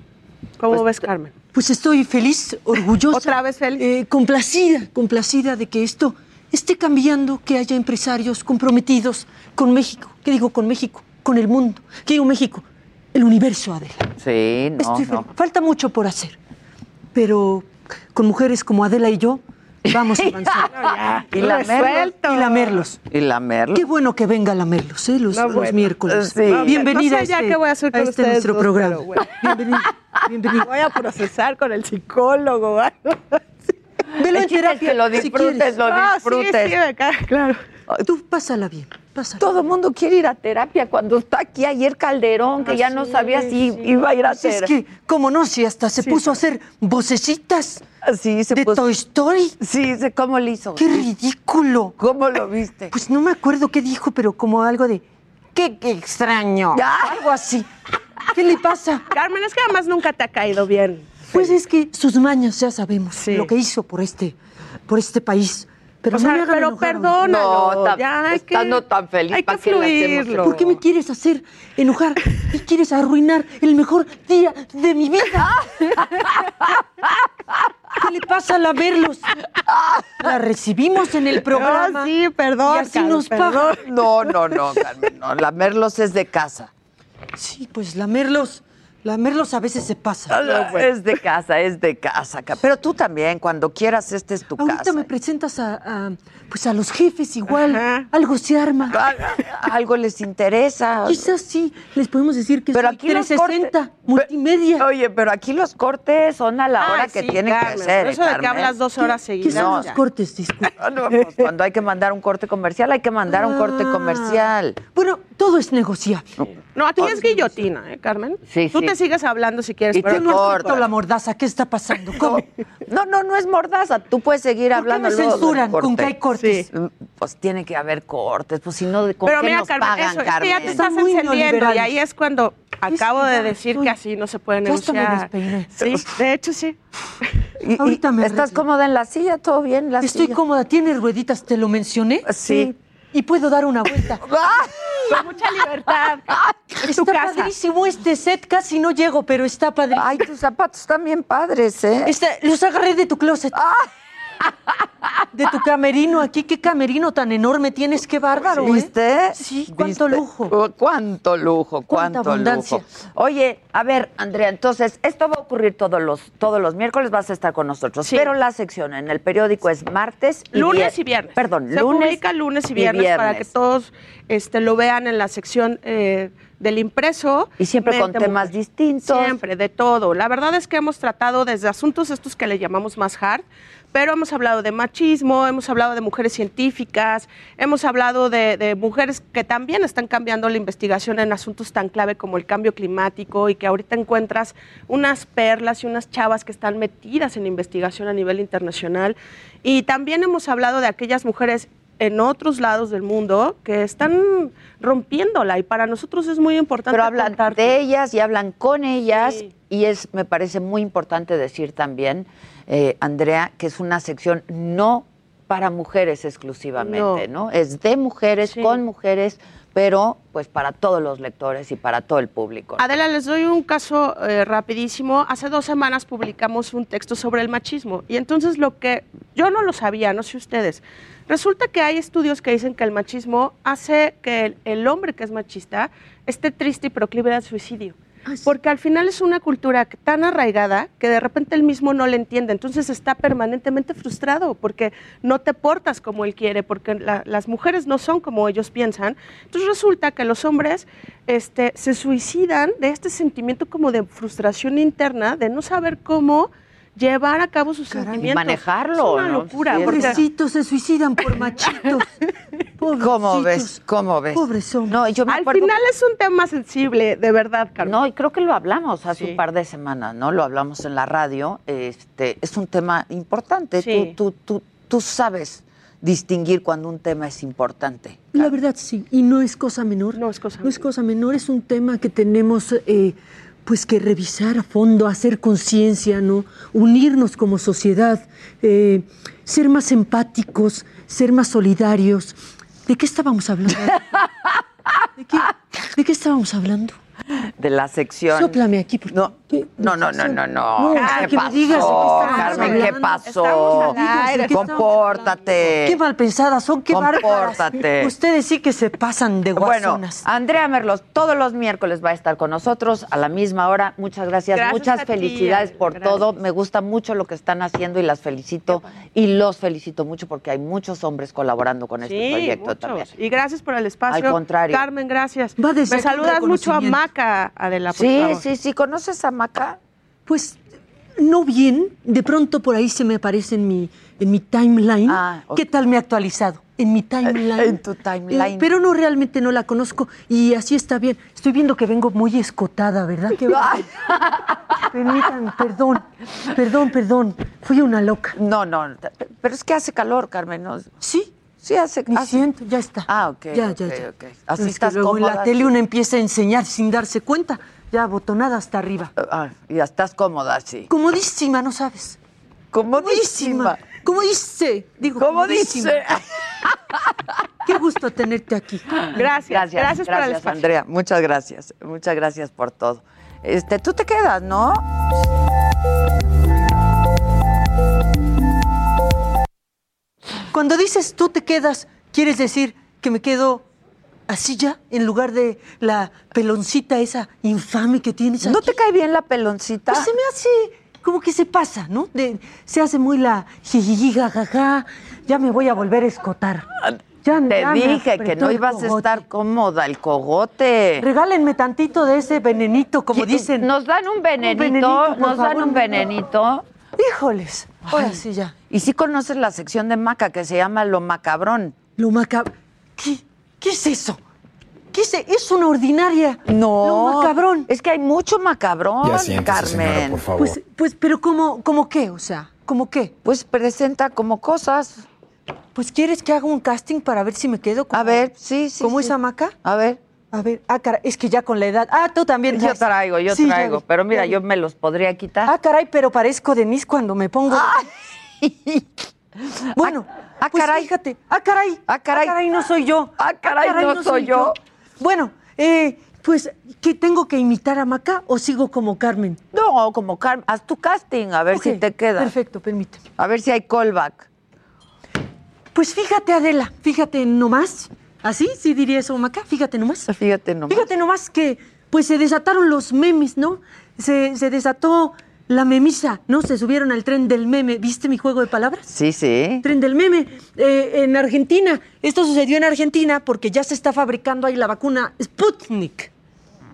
¿Cómo ves, Carmen? Pues estoy feliz, orgullosa. ¿Otra vez feliz? eh, complacida, complacida de que esto esté cambiando, que haya empresarios comprometidos con México. ¿Qué digo con México? Con el mundo. ¿Qué digo México? El universo, Adela. Sí, no, Estoy no. Falta mucho por hacer. Pero con mujeres como Adela y yo, Vamos a avanzar. Y la Y lamerlos. Y lamerlos. Qué bueno que venga a lamerlos, ¿eh? Los, No, los bueno. miércoles. Sí. No, Bienvenida no sé ya a este, qué voy a hacer con a este nuestro dos, programa. bueno. Bienvenida. Bienvenida. Voy a procesar con el psicólogo. o algo. Velo El en chiste es terapia. que lo si disfrutes, quieres. lo Ah, sí, disfrutes. sí, me cae, claro. Tú pásala bien. Todo el mundo quiere ir a terapia cuando está aquí ayer Calderón, que ya no sabía si iba a ir a Pues es terapia. que, como no, si hasta se puso a hacer vocecitas Sí, se de puso- Toy Story. Sí, ¿cómo le hizo? ¡Qué ridículo! ¿Cómo lo viste? Pues no me acuerdo qué dijo, pero como algo de. ¡Qué, qué extraño! Algo así. ¿Qué le pasa? Carmen, es que además nunca te ha caído bien. Pues es que sus mañas ya sabemos lo que hizo por este, por este país. Pero O no sea, pero perdónalo. No, ta- ya hay que, estando tan feliz, hay ¿pa' que qué le hacemos fluirlo. ¿Por qué me quieres hacer enojar? ¿Y quieres arruinar el mejor día de mi vida? ¿Qué le pasa a la Merlos? La recibimos en el programa. Ah, sí, perdón, Y así Carmen, nos paga. perdón. No, no, no, Carmen, no. La Merlos es de casa. Sí, pues la Merlos, la Merlos a veces se pasa. Es de casa, es de casa. ca- Pero tú también, cuando quieras, esta es tu Ahorita casa. me presentas a, a, pues a los jefes igual. Algo se arma. Algo les interesa. Quizás sí, les podemos decir que Pero soy aquí los 360, cortes- multimedia. Oye, pero aquí los cortes son a la hora Ay, que sí, tienen Carmen, que ser. eso de que hablas dos horas ¿Qué seguidas. son No, los ya. cortes? Disculpa. Ah, no, pues, cuando hay que mandar un corte comercial, hay que mandar un corte Ah. comercial. Bueno, todo es negociable. No, a ti es guillotina, ¿eh, Carmen? Sí, Tú sí. te sigues hablando si quieres, Y pero te no la mordaza, ¿qué está pasando? ¿Cómo? No, no, no es mordaza. Tú puedes seguir ¿Por qué hablando. me luego del censuran con que hay cortes? Mm, Pues tiene que haber cortes, pues si no, ¿con Pero qué mira, nos Carmen, pagan, eso, es que Carmen? ya te estás encendiendo y ahí es cuando acabo de decir que así no se puede Ya hasta me negociar. Sí, de hecho sí. Y- y Ahorita me ¿Estás arreglo. cómoda en la silla? ¿Todo bien? La Estoy silla? cómoda, tiene rueditas, ¿te lo mencioné? Sí. Y puedo dar una vuelta. Con mucha libertad. Es tu Está casa. padrísimo este set, casi no llego, pero está padrísimo. Ay, tus zapatos están bien padres, ¿eh? Está- los agarré de tu closet. De tu camerino aquí, qué camerino tan enorme tienes, qué bárbaro, ¿eh? ¿Viste? Sí, cuánto ¿Viste? lujo. Oh, cuánto lujo, Cuánta cuánto abundancia. lujo. Oye, a ver, Andrea, entonces, esto va a ocurrir todos los, todos los miércoles, vas a estar con nosotros. Sí. Pero la sección en el periódico es martes y lunes vier- y viernes. Perdón, Se lunes. publica lunes y viernes, para que todos este, lo vean en la sección eh, del impreso. Y siempre con temas Mujer. distintos. Siempre, de todo. La verdad es que hemos tratado desde asuntos estos que le llamamos más hard, pero hemos hablado de machismo, hemos hablado de mujeres científicas, hemos hablado de, de mujeres que también están cambiando la investigación en asuntos tan clave como el cambio climático y que ahorita encuentras unas perlas y unas chavas que están metidas en investigación a nivel internacional. Y también hemos hablado de aquellas mujeres en otros lados del mundo que están rompiéndola y para nosotros es muy importante. Pero hablan de ellas y hablan con ellas Sí. y es, me parece muy importante decir también, eh, Andrea, que es una sección no para mujeres exclusivamente, ¿no? Es de mujeres, Sí. con mujeres, pero pues para todos los lectores y para todo el público. ¿no? Adela, les doy un caso eh, rapidísimo. Hace dos semanas publicamos un texto sobre el machismo y entonces lo que yo no lo sabía, no sé ustedes, resulta que hay estudios que dicen que el machismo hace que el, el hombre que es machista esté triste y proclive al suicidio. Porque al final es una cultura tan arraigada que de repente él mismo no le entiende. Entonces está permanentemente frustrado porque no te portas como él quiere, porque la- las mujeres no son como ellos piensan. Entonces resulta que los hombres este, se suicidan de este sentimiento como de frustración interna, de no saber cómo llevar a cabo sus sentimientos. manejarlo, Es una ¿no? locura. Pobrecitos, se suicidan por machitos. ¿Cómo ves? Pobrecitos. ¿Cómo ves? Pobres hombres. No, y yo me Al acuerdo final es un tema sensible, de verdad, Carmen. No, y creo que lo hablamos hace Sí. un par de semanas, ¿no? Lo hablamos en la radio. Este, es un tema importante. Sí. Tú, tú, tú, tú sabes distinguir cuando un tema es importante. La verdad sí, y no es cosa menor. No es cosa No es cosa menor, es un tema que tenemos eh, pues que revisar a fondo, hacer conciencia, ¿no? Unirnos como sociedad, eh, ser más empáticos, ser más solidarios. ¿De qué estábamos hablando? ¿De qué, de qué estábamos hablando? De la sección. Sóplame aquí, por No, No, no, no, no, no. No, ¿Qué me pasó, digas qué estamos Carmen? ¿Qué pasó? Aire, ¿qué Compórtate. Qué mal pensadas son, qué bárbaras. Compórtate. Ustedes sí que se pasan de Bueno, guasonas. Andrea Merlos todos los miércoles va a estar con nosotros a la misma hora. Muchas gracias, Gracias muchas ti, felicidades por gracias. todo. Me gusta mucho lo que están haciendo y las felicito y los felicito mucho porque hay muchos hombres colaborando con este Sí, proyecto muchos. también. Y gracias por el espacio. Al contrario. Carmen, gracias. Va a Me desear un saludas mucho a. Maca, Adela, por Sí, favor. sí, sí. ¿Conoces a Maca? Pues no bien, de pronto por ahí se me aparece en mi, en mi timeline. Ah. ¿Qué tal me he actualizado? En mi timeline. En tu timeline. Eh, pero no, realmente no la conozco y así está bien. Estoy viendo que vengo muy escotada, ¿verdad? Qué Permítanme, perdón, perdón, perdón. Fui una loca. No, no, pero es que hace calor, Carmen. ¿no? Sí, Sí, hace hace- siento, ya está. Ah, ok. Ya, ok, ya, ya. ok. Así Es que estás luego en la tele uno empieza a enseñar sin darse cuenta. Ya botonada hasta arriba. Ah, ya estás cómoda, sí. Comodísima, ¿no sabes? Comodísima. ¿Cómo dice? Digo, ¿Cómo comodísima. dice? Qué gusto tenerte aquí. Gracias, gracias, Gracias, por el gracias, espacio. Andrea. Muchas gracias. Muchas gracias por todo. Este, tú te quedas, ¿no? Cuando dices tú te quedas, ¿quieres decir que me quedo así ya en lugar de la peloncita esa infame que tienes aquí? ¿No te cae bien la peloncita? Pues se me hace como que se pasa, ¿no? De- se hace muy la jajaja. Ya me voy a volver a escotar. Ya, Te ya me dije que no ibas a estar cómoda, el cogote. Regálenme tantito de ese venenito, como dicen. Nos dan un venenito, nos dan un venenito. Híjoles. Ahora Ay. sí ya. Y sí conoces la sección de Maca que se llama Lo Macabrón. Lo macabro. ¿Qué? ¿Qué es eso? ¿Qué es? Es una ordinaria. No. Lo macabrón. Es que hay mucho macabrón, Ya siéntese, señora, Carmen. por favor. Pues, pues, pero ¿cómo, cómo qué? O sea, ¿cómo qué? Pues presenta como cosas. Pues ¿quieres que haga un casting para ver si me quedo como, A ver, sí, sí. como sí. esa maca? A ver. A ver, ah, caray, es que ya con la edad. Ah, tú también. Yo traigo, yo Sí, traigo. Pero mira, ya yo me los podría quitar. Ah, caray, pero parezco Denise cuando me pongo. bueno, ah, pues caray. fíjate. Ah, caray. Ah, caray. no soy yo. Ah, caray, no soy yo. Bueno, eh, pues, ¿qué tengo que imitar a Maca o sigo como Carmen? No, como Carmen. Haz tu casting, a ver si te queda. Perfecto, permíteme. A ver si hay callback. Pues fíjate, Adela, fíjate nomás. ¿Así? ¿Sí diría eso, Maca? Fíjate nomás. Fíjate nomás. Fíjate nomás que pues se desataron los memes, ¿no? Se, se desató la memisa, ¿no? Se subieron al tren del meme. ¿Viste mi juego de palabras? Sí, sí. Tren del meme. Eh, en Argentina. Esto sucedió en Argentina porque ya se está fabricando ahí la vacuna Sputnik.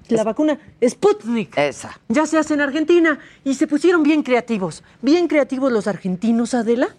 La vacuna Sputnik. Esa. Ya se hace en Argentina y se pusieron bien creativos. Bien creativos los argentinos, Adela.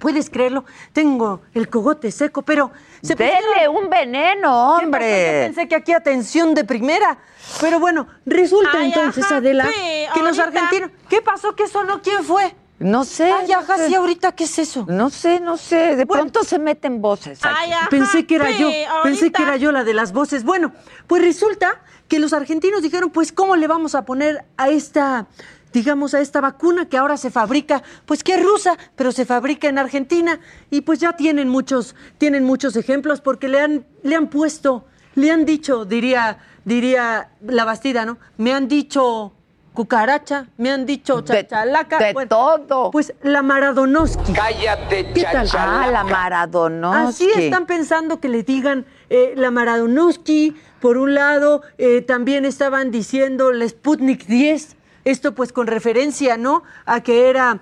¿Puedes creerlo? Tengo el cogote seco, pero se Dele pusieron- un veneno, ¿Qué pasó? Yo hombre. pensé que aquí atención de primera. Pero bueno, resulta Ay, entonces, ajá, Adela, sí, que los argentinos. ¿Qué pasó? ¿Qué sonó? ¿Quién fue? No sé. Ay, ajá, sí, ahorita, ¿qué es eso? No sé, no sé. De Bueno. pronto se meten voces. aquí. Ay, ajá, Pensé que era sí, yo, pensé que era yo la de las voces. Bueno, pues resulta que los argentinos dijeron, pues, ¿cómo le vamos a poner a esta, digamos, a esta vacuna que ahora se fabrica, pues que es rusa, pero se fabrica en Argentina? Y pues ya tienen muchos, tienen muchos ejemplos porque le han, le han puesto, le han dicho, diría, diría la Bastida, ¿no? Me han dicho cucaracha, me han dicho De- chachalaca. de bueno, todo. Pues la Maradonoski. Cállate, ¿Qué tal? Ah, la Maradonoski. Así están pensando que le digan eh, la Maradonoski, por un lado, eh, también estaban diciendo la Sputnik 10, esto pues con referencia, ¿no? A que era,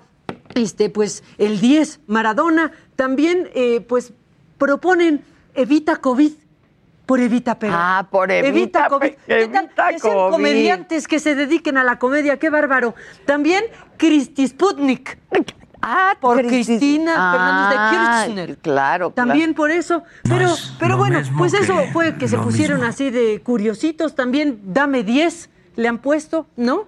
este, pues, el 10 Maradona. También, eh, pues, proponen Evita COVID por Evita Perón. Ah, por Evita COVID. Pe- ¿Qué tal? Evita Que sean COVID. comediantes que se dediquen a la comedia, qué bárbaro. También Cristi Sputnik. Ah, Por Cristi- Cristina Ah, Fernández de Kirchner. Claro, También por eso, pero, es pero bueno, pues eso fue que se pusieron mismo. así de curiositos, también dame 10, le han puesto, ¿no?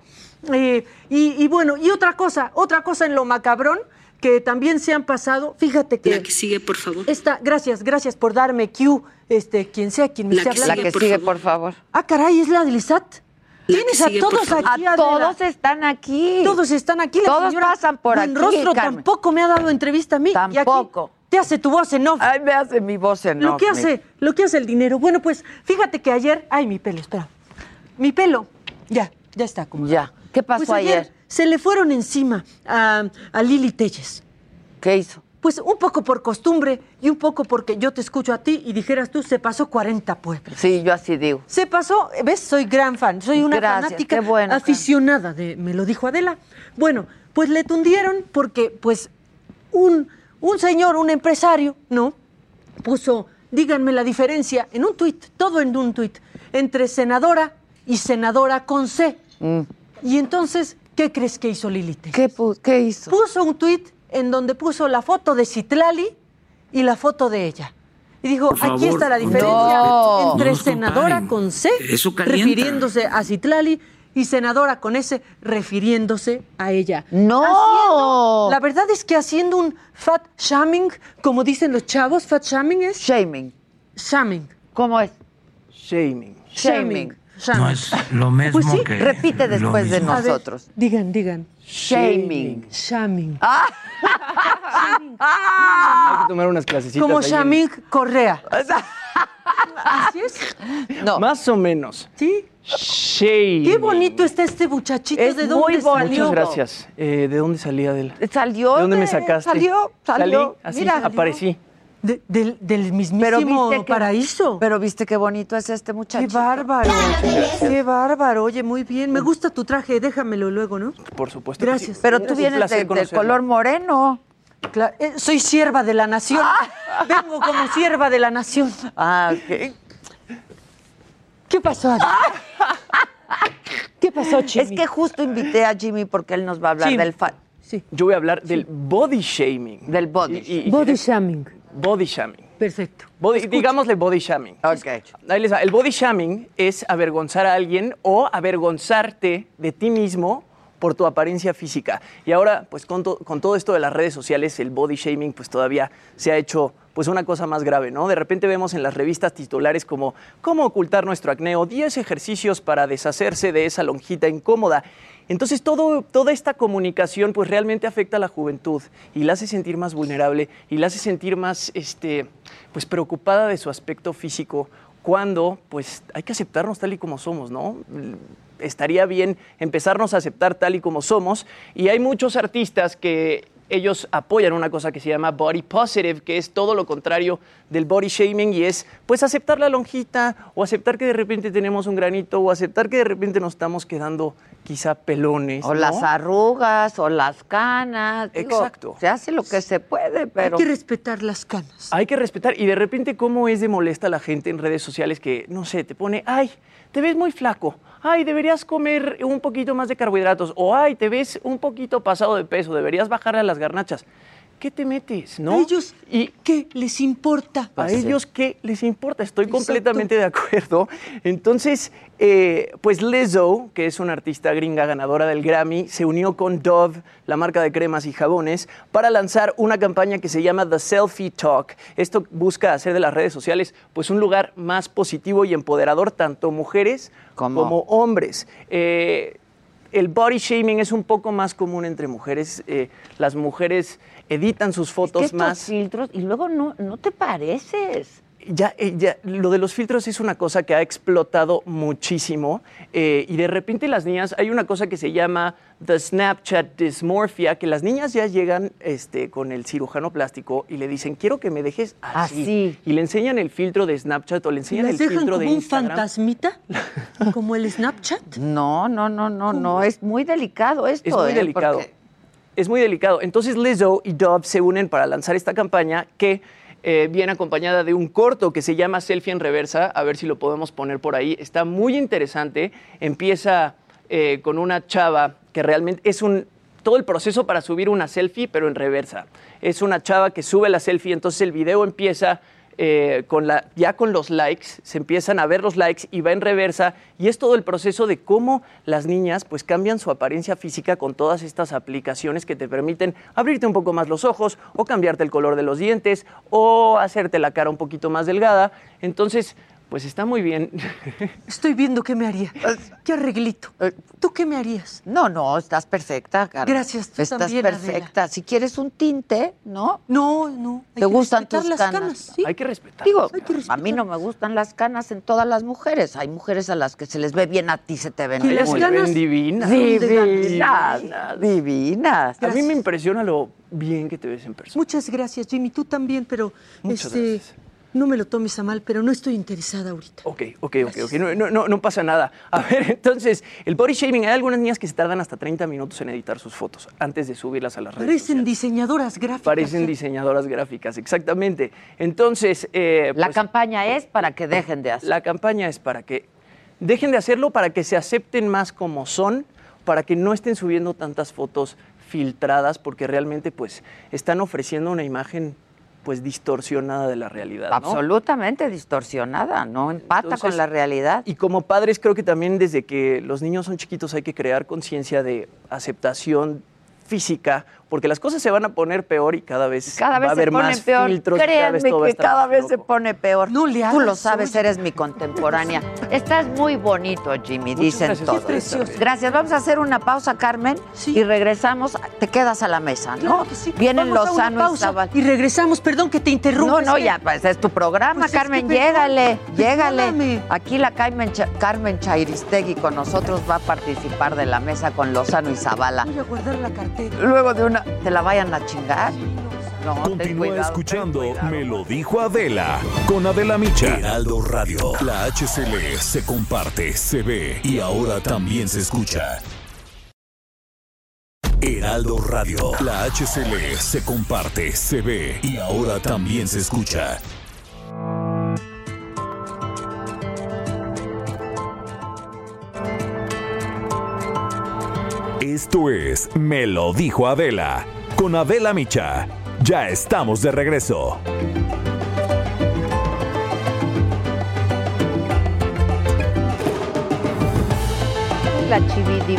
Eh, y, y bueno, y otra cosa, otra cosa en lo macabrón, que también se han pasado, fíjate que... La que sigue, por favor. Esta, gracias, gracias por darme cue, este, quien sea quien me La esté que La hablando. que por sigue, favor. por favor. Ah, caray, es la del SAT. La Tienes que a sigue, por todos aquí, A todos están aquí. Todos están aquí. La Todos señora pasan por aquí, Carmen. tampoco me ha dado entrevista a mí. y aquí Tampoco. te hace tu voz en off. Ay, me hace mi voz en lo off, que mi- hace, lo que hace el dinero. Bueno, pues fíjate que ayer, ay, mi pelo, espera. Mi pelo, ya, ya está como. Ya. ¿Qué pasó Pues ayer? Se le fueron encima a, a Lili Telles. ¿Qué hizo? Pues un poco por costumbre y un poco porque yo te escucho a ti y dijeras tú, se pasó 40 pueblos. Sí, yo así digo. Se pasó, ¿ves? Soy gran fan, soy una Gracias, fanática bueno, aficionada de, me lo dijo Adela. Bueno, pues le tundieron porque pues un, un señor, un empresario, ¿no? Puso, díganme la diferencia en un tuit, todo en un tuit, entre senadora y senadora con C. Y entonces, ¿qué crees que hizo Lilite? ¿Qué, ¿Qué hizo? Puso un tuit en donde puso la foto de Citlali y la foto de ella. Y dijo, favor, aquí está la diferencia entre No senadora con C, refiriéndose a Citlali, y senadora con S, refiriéndose a ella. ¡No! la verdad es que haciendo un fat shaming, como dicen los chavos, fat shaming es... Shaming. Shaming. ¿Cómo es? Shaming. Shaming. No es lo mismo Pues sí, que. repite después de ver, nosotros. digan, digan. Shaming. Shaming. Ah. Hay que tomar unas clasecitas. Como en- Shaming Correa. Así es. No. Más o menos. Sí. Shaming. Qué bonito está este muchachito. Es ¿De muy dónde salió? Muchas gracias. Eh, ¿De dónde salí, Adela? Salió. ¿De dónde me sacaste? Salió, salió. Salí, así, Mira, aparecí. De- del, del mismísimo Pero viste que- paraíso. Pero viste qué bonito es este muchacho. Qué bárbaro. Qué bárbaro. Oye, muy bien. Me gusta tu traje. Déjamelo luego, ¿no? Por supuesto. que Gracias. sí. Pero tú vienes de, de conocerlo. color moreno. Cla- eh, soy sierva de la nación. Vengo como sierva de la nación. Ah, ok. ¿Qué pasó, Adela? ¿Qué pasó, Chimi? Es que justo invité a Jimmy porque él nos va a hablar del fa- Sí. Yo voy a hablar del body shaming. del body. Y- y- Body shaming. Body shaming. Perfecto. Body- digámosle body shaming. Ok. Ahí les va. El body shaming es avergonzar a alguien o avergonzarte de ti mismo por tu apariencia física. Y ahora, pues con, to- con todo esto de las redes sociales, el body shaming pues todavía se ha hecho pues una cosa más grave, ¿no? De repente vemos en las revistas titulares como ¿Cómo ocultar nuestro acné? o 10 ejercicios para deshacerse de esa lonjita incómoda. Entonces todo, toda esta comunicación pues realmente afecta a la juventud y la hace sentir más vulnerable y la hace sentir más este, pues preocupada de su aspecto físico cuando pues hay que aceptarnos tal y como somos, ¿no? Estaría bien empezarnos a aceptar tal y como somos y hay muchos artistas que ellos apoyan una cosa que se llama body positive, que es todo lo contrario del body shaming y es pues aceptar la lonjita o aceptar que de repente tenemos un granito o aceptar que de repente nos estamos quedando quizá pelones. O ¿no? las arrugas, o las canas. Digo, Exacto. Se hace lo que se puede, pero. Hay que respetar las canas. Hay que respetar. Y de repente, ¿cómo es de molesta la gente en redes sociales que, no sé, te pone, ay, te ves muy flaco. Ay, deberías comer un poquito más de carbohidratos. O, ay, te ves un poquito pasado de peso. Deberías bajar a las garnachas. ¿Qué te metes, no? ¿A ellos y qué les importa? a ellos qué les importa, estoy completamente de acuerdo. Entonces, eh, pues Lizzo, que es una artista gringa ganadora del Grammy, se unió con Dove, la marca de cremas y jabones, para lanzar una campaña que se llama The Selfie Talk. Esto busca hacer de las redes sociales pues un lugar más positivo y empoderador, tanto mujeres ¿Cómo? como hombres. Eh, el body shaming es un poco más común entre mujeres. eh, las mujeres editan sus fotos que estos más. filtros y luego no, no te pareces. Ya, eh, ya, lo de los filtros es una cosa que ha explotado muchísimo eh, y de repente las niñas, hay una cosa que se llama the Snapchat dysmorphia, que las niñas ya llegan este, con el cirujano plástico y le dicen, quiero que me dejes así. Así. Y le enseñan el filtro de Snapchat o le enseñan ¿Las el dejan filtro como de un Instagram. fantasmita? ¿Como el Snapchat? No, no, no, no, no. Es muy delicado esto. Es muy ¿eh? delicado. Porque- Es muy delicado. Entonces Lizzo y Dove se unen para lanzar esta campaña que eh, viene acompañada de un corto que se llama Selfie en Reversa. A ver si lo podemos poner por ahí. Está muy interesante. Empieza eh, con una chava que realmente es un todo el proceso para subir una selfie, pero en reversa. Es una chava que sube la selfie, entonces el video empieza eh, con la, ya con los likes, se empiezan a ver los likes y va en reversa y es todo el proceso de cómo las niñas pues cambian su apariencia física con todas estas aplicaciones que te permiten abrirte un poco más los ojos o cambiarte el color de los dientes o hacerte la cara un poquito más delgada. Entonces, Pues está muy bien. Estoy viendo qué me haría. ¿Qué arreglito? ¿Tú qué me harías? No, no, estás perfecta, Carmen. Gracias, tú Estás también, perfecta. Si quieres un tinte, ¿no? No, no. hay ¿Te que gustan respetar tus las canas? canas, sí. Hay que respetar. Digo, a mí no me gustan las canas en todas las mujeres. Hay mujeres a las que se les ve bien, a ti se te ven Y las muy canas bien. divinas. Divinas, divinas. A mí me impresiona lo bien que te ves en persona. Muchas gracias, Jimmy. Tú también, pero Muchas este, no me lo tomes a mal, pero no estoy interesada ahorita. Ok, ok, ok, ok. No, no, no, no pasa nada. A ver, entonces, el body shaming, hay algunas niñas que se tardan hasta 30 minutos en editar sus fotos antes de subirlas a las redes. Parecen diseñadoras gráficas. Parecen diseñadoras gráficas, exactamente. Entonces, eh, La pues, campaña es para que dejen de hacer. la campaña es para que dejen de hacerlo, para que se acepten más como son, para que no estén subiendo tantas fotos filtradas, porque realmente, pues, están ofreciendo una imagen, pues, distorsionada de la realidad. ¿no? Absolutamente distorsionada, no empata Entonces, con la realidad. Y como padres creo que también desde que los niños son chiquitos hay que crear conciencia de aceptación física, porque las cosas se van a poner peor y cada vez Cada vez va a se haber ponen más peor. filtros. cada vez todo que cada más vez se pone peor. No le Tú lo sabes, eres mi contemporánea. Estás muy bonito, Jimmy, dicen gracias, todos. qué precioso. Gracias. Vamos a hacer una pausa, Carmen, y regresamos. Te quedas a la mesa, ¿no? Claro que sí. Vienen Vamos una Lozano y regresamos. Perdón que te interrumpa. No, no, ya, pues es tu programa, Pues es Carmen, que perdón, llégale, llégale. perdóname. Aquí la Carmen, Carmen Chairistegui con nosotros va a participar de la mesa con Lozano y Zavala. Voy a guardar la cartera. Luego de una, ¿te la vayan a chingar? No, Continúa cuidado, escuchando. Me lo dijo Adela con Adela Micha. Heraldo Radio. La HCL se comparte, se ve y ahora también se escucha. Heraldo Radio. La HCL se comparte, se ve y ahora también se escucha. Esto es Me lo dijo Adela con Adela Micha. Ya estamos de regreso. La chividi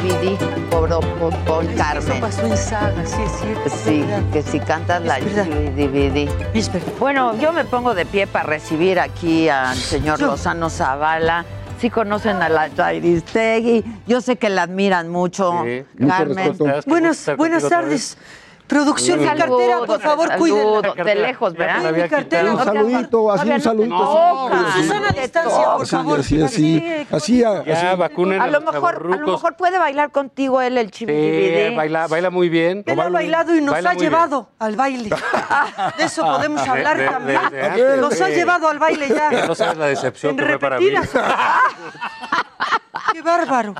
por, por, por Eso Carmen. pasó en saga, sí es cierto. Sí, que si cantas la Es verdad. chividi Es verdad. Bueno, yo me pongo de pie para recibir aquí al señor Yo- Lozano Zavala. Sí conocen a la Chairistegui. Yo sé que la admiran mucho, Sí, Carmen. Buenas, buenas tardes. Producción, mi Saludos, cartera, por favor, cuídenla. De lejos, ¿verdad? Mi cartera. Un saludito, así un saludito. Susana, a distancia, por favor. así, así, así, a- Ya, vacunen A lo los mejor, a lo mejor puede bailar contigo él el Sí, chividi. baila, baila muy bien. Él ha bailado y nos ha llevado al baile. De eso podemos De- hablar de- de- también. de Nos ha sí. llevado al baile ya. No sabes la decepción En que fue para mí. repetidas. ¡Qué bárbaro!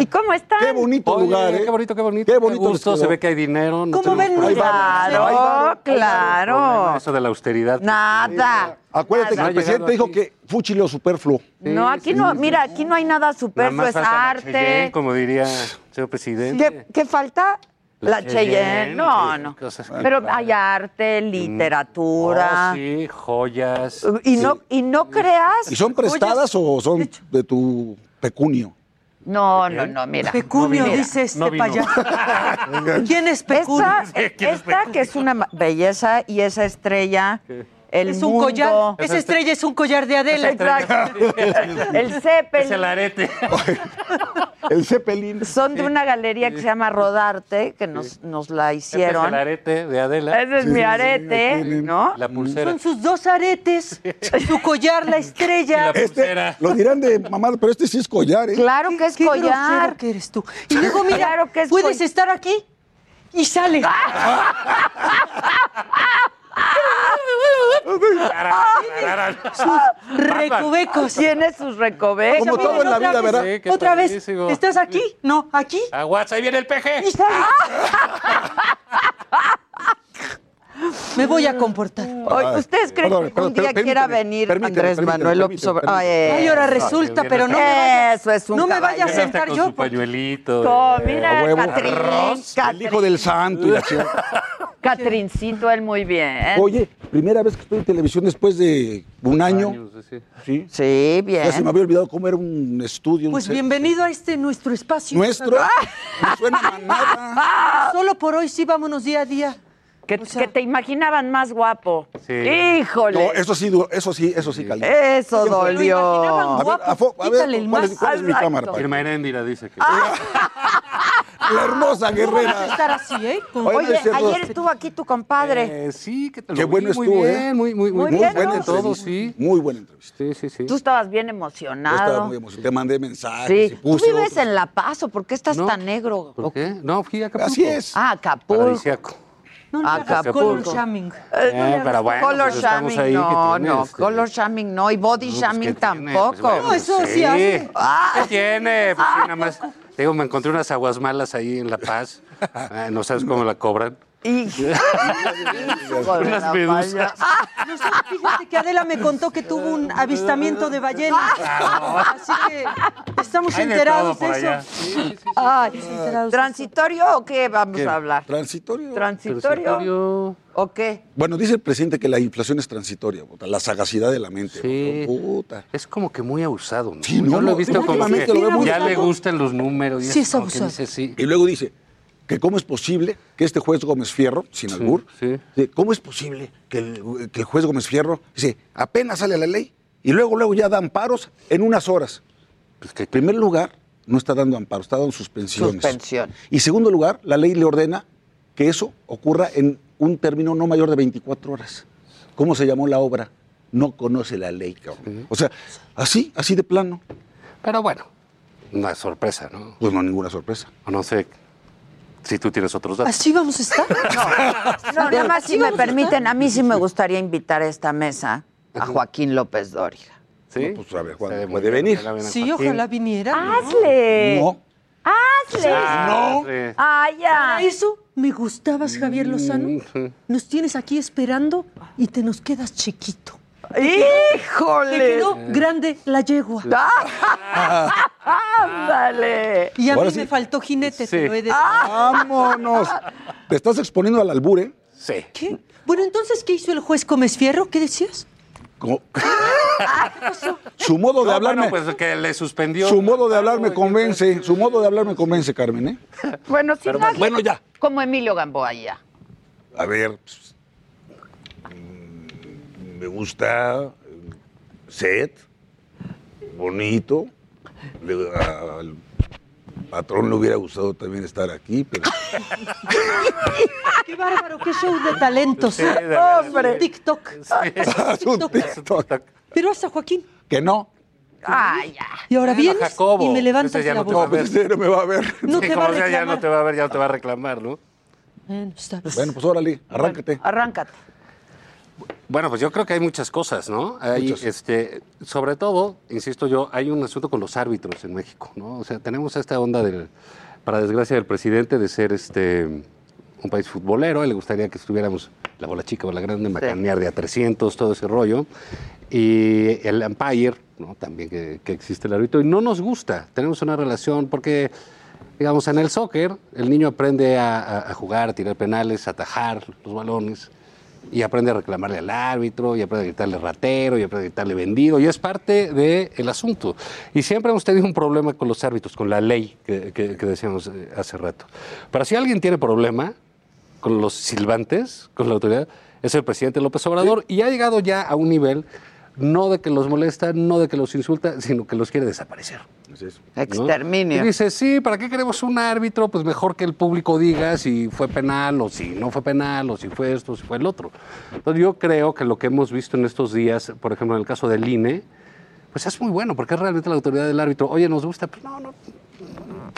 ¿Y cómo están? Qué bonito Oye, lugar, ¿eh? qué bonito, qué bonito. Qué Qué bonito gusto, se ve que hay dinero. No ¿Cómo ven? Claro, varo, claro. Eso de la austeridad. Nada. Acuérdate Nada. que el presidente No dijo que fuchilio superfluo. No, aquí no, mira, aquí no hay nada superfluo, más es arte. Cheyenne, como diría el señor presidente. ¿Qué, qué falta? La, La Cheyenne. Cheyenne, No, sí, no. Pero hay arte, literatura. Oh, sí, joyas. Y no, y no creas. ¿Y son prestadas o son de tu pecunio? No, no, no, mira. Pecunio, Mira, dice este no payaso. ¿Quién es Pecunio? Esta, esta que es una ma- belleza y esa estrella, el Es un mundo. collar. Esa estrella es un collar de Adela. Exacto. el Es el Zeppelin. arete. El Zeppelin. Son de una galería que se llama Rodarte, que nos, nos la Este es el hicieron. arete de Adela. Ese es mi arete, ¿no? La pulsera. Son sus dos aretes, su collar, la estrella. Y la pulsera. Este, lo dirán de mamada, pero este sí es collar, ¿eh? Claro que es Qué collar. que eres tú. Y luego, mira, Claro que es puedes estar aquí y sale. Sus recovecos. Tiene sus recovecos. Como todo en la vida, vez, ¿verdad? Sí, qué Otra vez. padrísimo. ¿Estás aquí? No, aquí. Aguas, ahí viene el peje. Y sale. Me voy a comportar. ¿Ustedes creen Perdón, que perdón, un día permíteme, quiera venir permíteme, Andrés permíteme, Manuel Obrador? permíteme. Ay, ahora resulta, pero no me vaya, Eso es un no me vaya a sentar con yo. su pañuelito. No, eh, mira, a huevo. Catrín, El hijo del santo y la. Catrincito, él muy bien. Oye, primera vez que estoy en televisión después de un año. años, sí. Sí. Sí, Ya se me bien. había olvidado cómo era un estudio. Pues bienvenido a este nuestro espacio. Nuestro. No suena a nada. Solo por hoy sí, vámonos día a día. Que, que te imaginaban más guapo. Sí. Híjole. No, eso sí, eso sí, eso sí calienta. Eso dolió. A ver, a a ver, Quítale el ¿cuál es, más. cuál es mi cámara? pa? Irma Heréndira dice que. La hermosa Vas a guerrera. estar así, ¿eh? Oye, ayer estuvo aquí tu compadre. Eh, sí, que te lo Qué vi, bueno muy estuvo, bien, ¿eh? Muy, muy, muy, Muy muy bien, bueno ¿no? todo, entrevista. sí. Muy buena entrevista. Sí, sí, sí. Tú estabas bien Yo emocionado. estaba muy emocionado. Te mandé mensajes. Sí. y ¿Tú vives otros. en La Paz o por qué estás No. tan negro? ¿Por qué? No, fui a Acapulco. Así es. Ah, Acapulco. Paradisiaco. No, no, Acapulco. color shaming. Eh, pero bueno, color pues shaming ahí, no, ¿qué tiene, no, este? color shaming no, y body No, pues, shaming ¿qué tiene? tampoco. Pues, bueno, No, eso sí hace. Ah. ¿Qué tiene? Pues sí, nada más. Digo, me encontré unas aguas malas ahí en La Paz. Ah, no sabes cómo la cobran. Y... Unas medusas. No sé, fíjate que Adela me contó que tuvo un avistamiento de ballenas. Así que estamos Hay de enterados todo de, por allá. eso. Ay, enterados. ¿Transitorio o qué vamos ¿Qué? a hablar? Transitorio. ¿Transitorio Transitorio. o qué? Bueno, dice el presidente que la inflación es transitoria, puta, la sagacidad de la mente. Sí. puta. Es como que muy abusado, ¿no? Sí, no, Yo lo he no, visto como que lo veo muy ya le gustan los números. y Sí, es es como que abusado. dice sí. Y luego dice que cómo es posible que este juez Gómez Fierro, sin albur, sí. ¿cómo es posible que el, que el juez Gómez Fierro, dice, apenas sale la ley y luego, luego ya da amparos en unas horas? Pues que En primer lugar, no está dando amparos, está dando suspensiones. Suspensión. Y segundo lugar, la ley le ordena que eso ocurra en un término no mayor de 24 horas. ¿Cómo se llamó la obra? No conoce la ley, cabrón. O sea, así, así de plano. Pero bueno, no es sorpresa, ¿no? Pues no, ninguna sorpresa. O no sé si tú tienes otros datos. ¿Así vamos a estar? No, nada más ¿Sí si me a permiten, a mí sí me gustaría invitar a esta mesa a Joaquín López Dóriga. ¿Sí? No, pues a ver, muy puede venir. Sí, ojalá viniera. ¿no? ¡Hazle! No. ¡Hazle! No. ¡Ah, ya! Para eso me gustabas, Javier Lozano. Nos tienes aquí esperando y te nos quedas chiquito. Te ¡Híjole! quedó grande la yegua. ¡Ándale! Y a Ahora mí sí. me faltó jinete, Sí. te lo he de ¡Vámonos! Te estás exponiendo al albur, ¿eh? Sí. ¿Qué? Bueno, entonces, ¿qué hizo el juez Gómez Fierro? ¿Qué decías? Como- su modo de No, hablarme, bueno, pues que le suspendió. su modo de hablar me convence, su modo de hablar me convence, Carmen, ¿eh? Bueno, sí, hazle bueno, ya. Como Emilio Gamboa ya. A ver, pues, me gusta el set, bonito. Le- al patrón le hubiera gustado también estar aquí, pero ¡Qué bárbaro! ¡Qué show de talentos! Sí, de ¡Hombre! TikTok. es un TikTok. Pero hasta Joaquín. que no. ¡Ay, ya! Y ahora Bueno, vienes Jacobo, y me levantas ya la no voz. No, pues ese no me va a ver. No Sí, te va a ya no te va a ver, ya no te va a reclamar, ¿no? Bueno. Bueno, pues órale, arráncate. Arráncate. Bueno, pues yo creo que hay muchas cosas, ¿no? Hay, Muchas. este, sobre todo, insisto yo, hay un asunto con los árbitros en México, ¿no? O sea, tenemos esta onda del, para desgracia del presidente, de ser este un país futbolero. Él le gustaría que estuviéramos la bola chica o la grande, macanear de a 300, todo ese rollo. Y el umpire, ¿no? También que, que existe el árbitro. Y no nos gusta. Tenemos una relación porque digamos, en el soccer, el niño aprende a, a- a jugar, a tirar penales, a atajar los balones, y aprende a reclamarle al árbitro, y aprende a gritarle ratero, y aprende a gritarle vendido, y es parte del asunto. Y siempre hemos tenido un problema con los árbitros, con la ley que, que- que decíamos eh, hace rato. Pero si alguien tiene problema con los silbantes, con la autoridad, es el presidente López Obrador, y ha llegado ya a un nivel no de que los molesta, no de que los insulta, sino que los quiere desaparecer. ¿No? Exterminio. Y dice, sí, ¿para qué queremos un árbitro? Pues mejor que el público diga si fue penal o si no fue penal o si fue esto o si fue el otro. Entonces yo creo que lo que hemos visto en estos días, por ejemplo, en el caso del INE, pues es muy bueno, porque es realmente la autoridad del árbitro. Oye, ¿nos gusta? Pues no, no.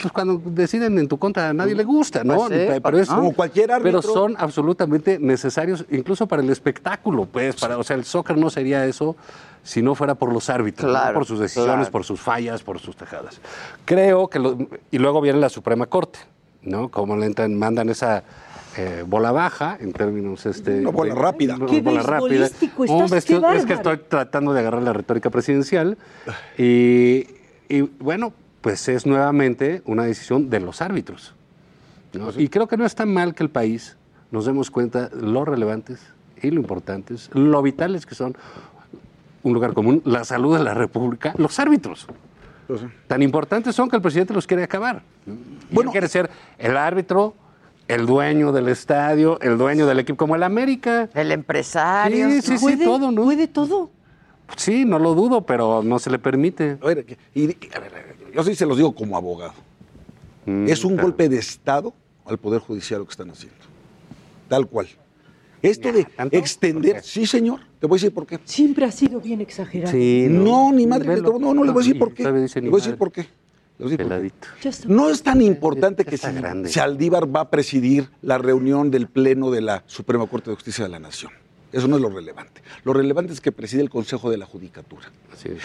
Pues cuando deciden en tu contra a nadie le gusta, ¿no? Pues sí, Pe- pa- es, como cualquier árbitro. Pero son absolutamente necesarios, incluso para el espectáculo, pues. Para, o sea, el soccer no sería eso si no fuera por los árbitros, ¿no? Claro, por sus decisiones, claro. por sus fallas, por sus tejadas. Creo que, lo- y luego viene la Suprema Corte, ¿no? Como le entran, mandan esa eh, bola baja, en términos... Este, Una bola de- rápida. Qué bola rápida. estás, qué vestido- es que estoy tratando de agarrar la retórica presidencial y, y, bueno, pues es nuevamente una decisión de los árbitros. ¿no? Y creo que no está mal que el país nos demos cuenta lo relevantes y lo importantes, lo vitales que son un lugar común, la salud de la República, los árbitros. Tan importantes son que el presidente los quiere acabar. Bueno, quiere ser el árbitro el dueño del estadio, el dueño del equipo, como el América. El empresario. Sí, sí, sí, ¿Puede? todo, ¿no? ¿Puede todo? Sí, no lo dudo, pero no se le permite. A ver, y- y- a ver, a ver, yo sí se los digo como abogado. es un claro. golpe de Estado al Poder Judicial lo que están haciendo. Tal cual. Esto de extender, sí señor, te voy a decir por qué. Siempre ha sido bien exagerado. no, ni madre, Velo. no, no, le voy a decir por qué. Le voy a decir por qué. Le voy a decir por qué. Peladito. Ya está. No es tan importante que si grande. Saldívar va a presidir la reunión del Pleno de la Suprema Corte de Justicia de la Nación. Eso no es lo relevante. Lo relevante es que preside el Consejo de la Judicatura.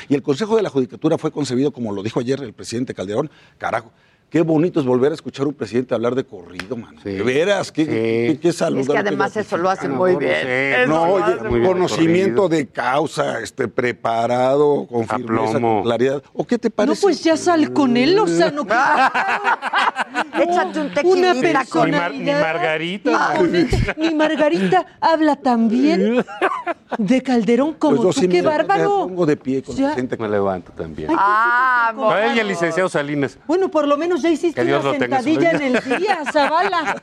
Y el Consejo de la Judicatura fue concebido, como lo dijo ayer el presidente Calderón, carajo. Qué bonito es volver a escuchar a un presidente hablar de corrido, mano. Sí. De veras, qué, Sí. qué, qué Es saludable. que además eso lo hace no, muy no bien. No, oye, hace muy bien conocimiento de causa, este, preparado, con A firmeza, plomo. con claridad. ¿O qué te No, parece? pues ya sal con él, Lozano. que- Échate un Una tequilita con personalidad. Ni Margarita. Ni Margarita habla tan bien de Calderón como Pues tú. sí ¡Qué me- bárbaro! Me pongo de pie con Ya. la gente. Me levanto también. Ay, Ah, No, él y el licenciado Salinas. Bueno, por lo menos ya hiciste Que Dios una sentadilla en el día, Zavala.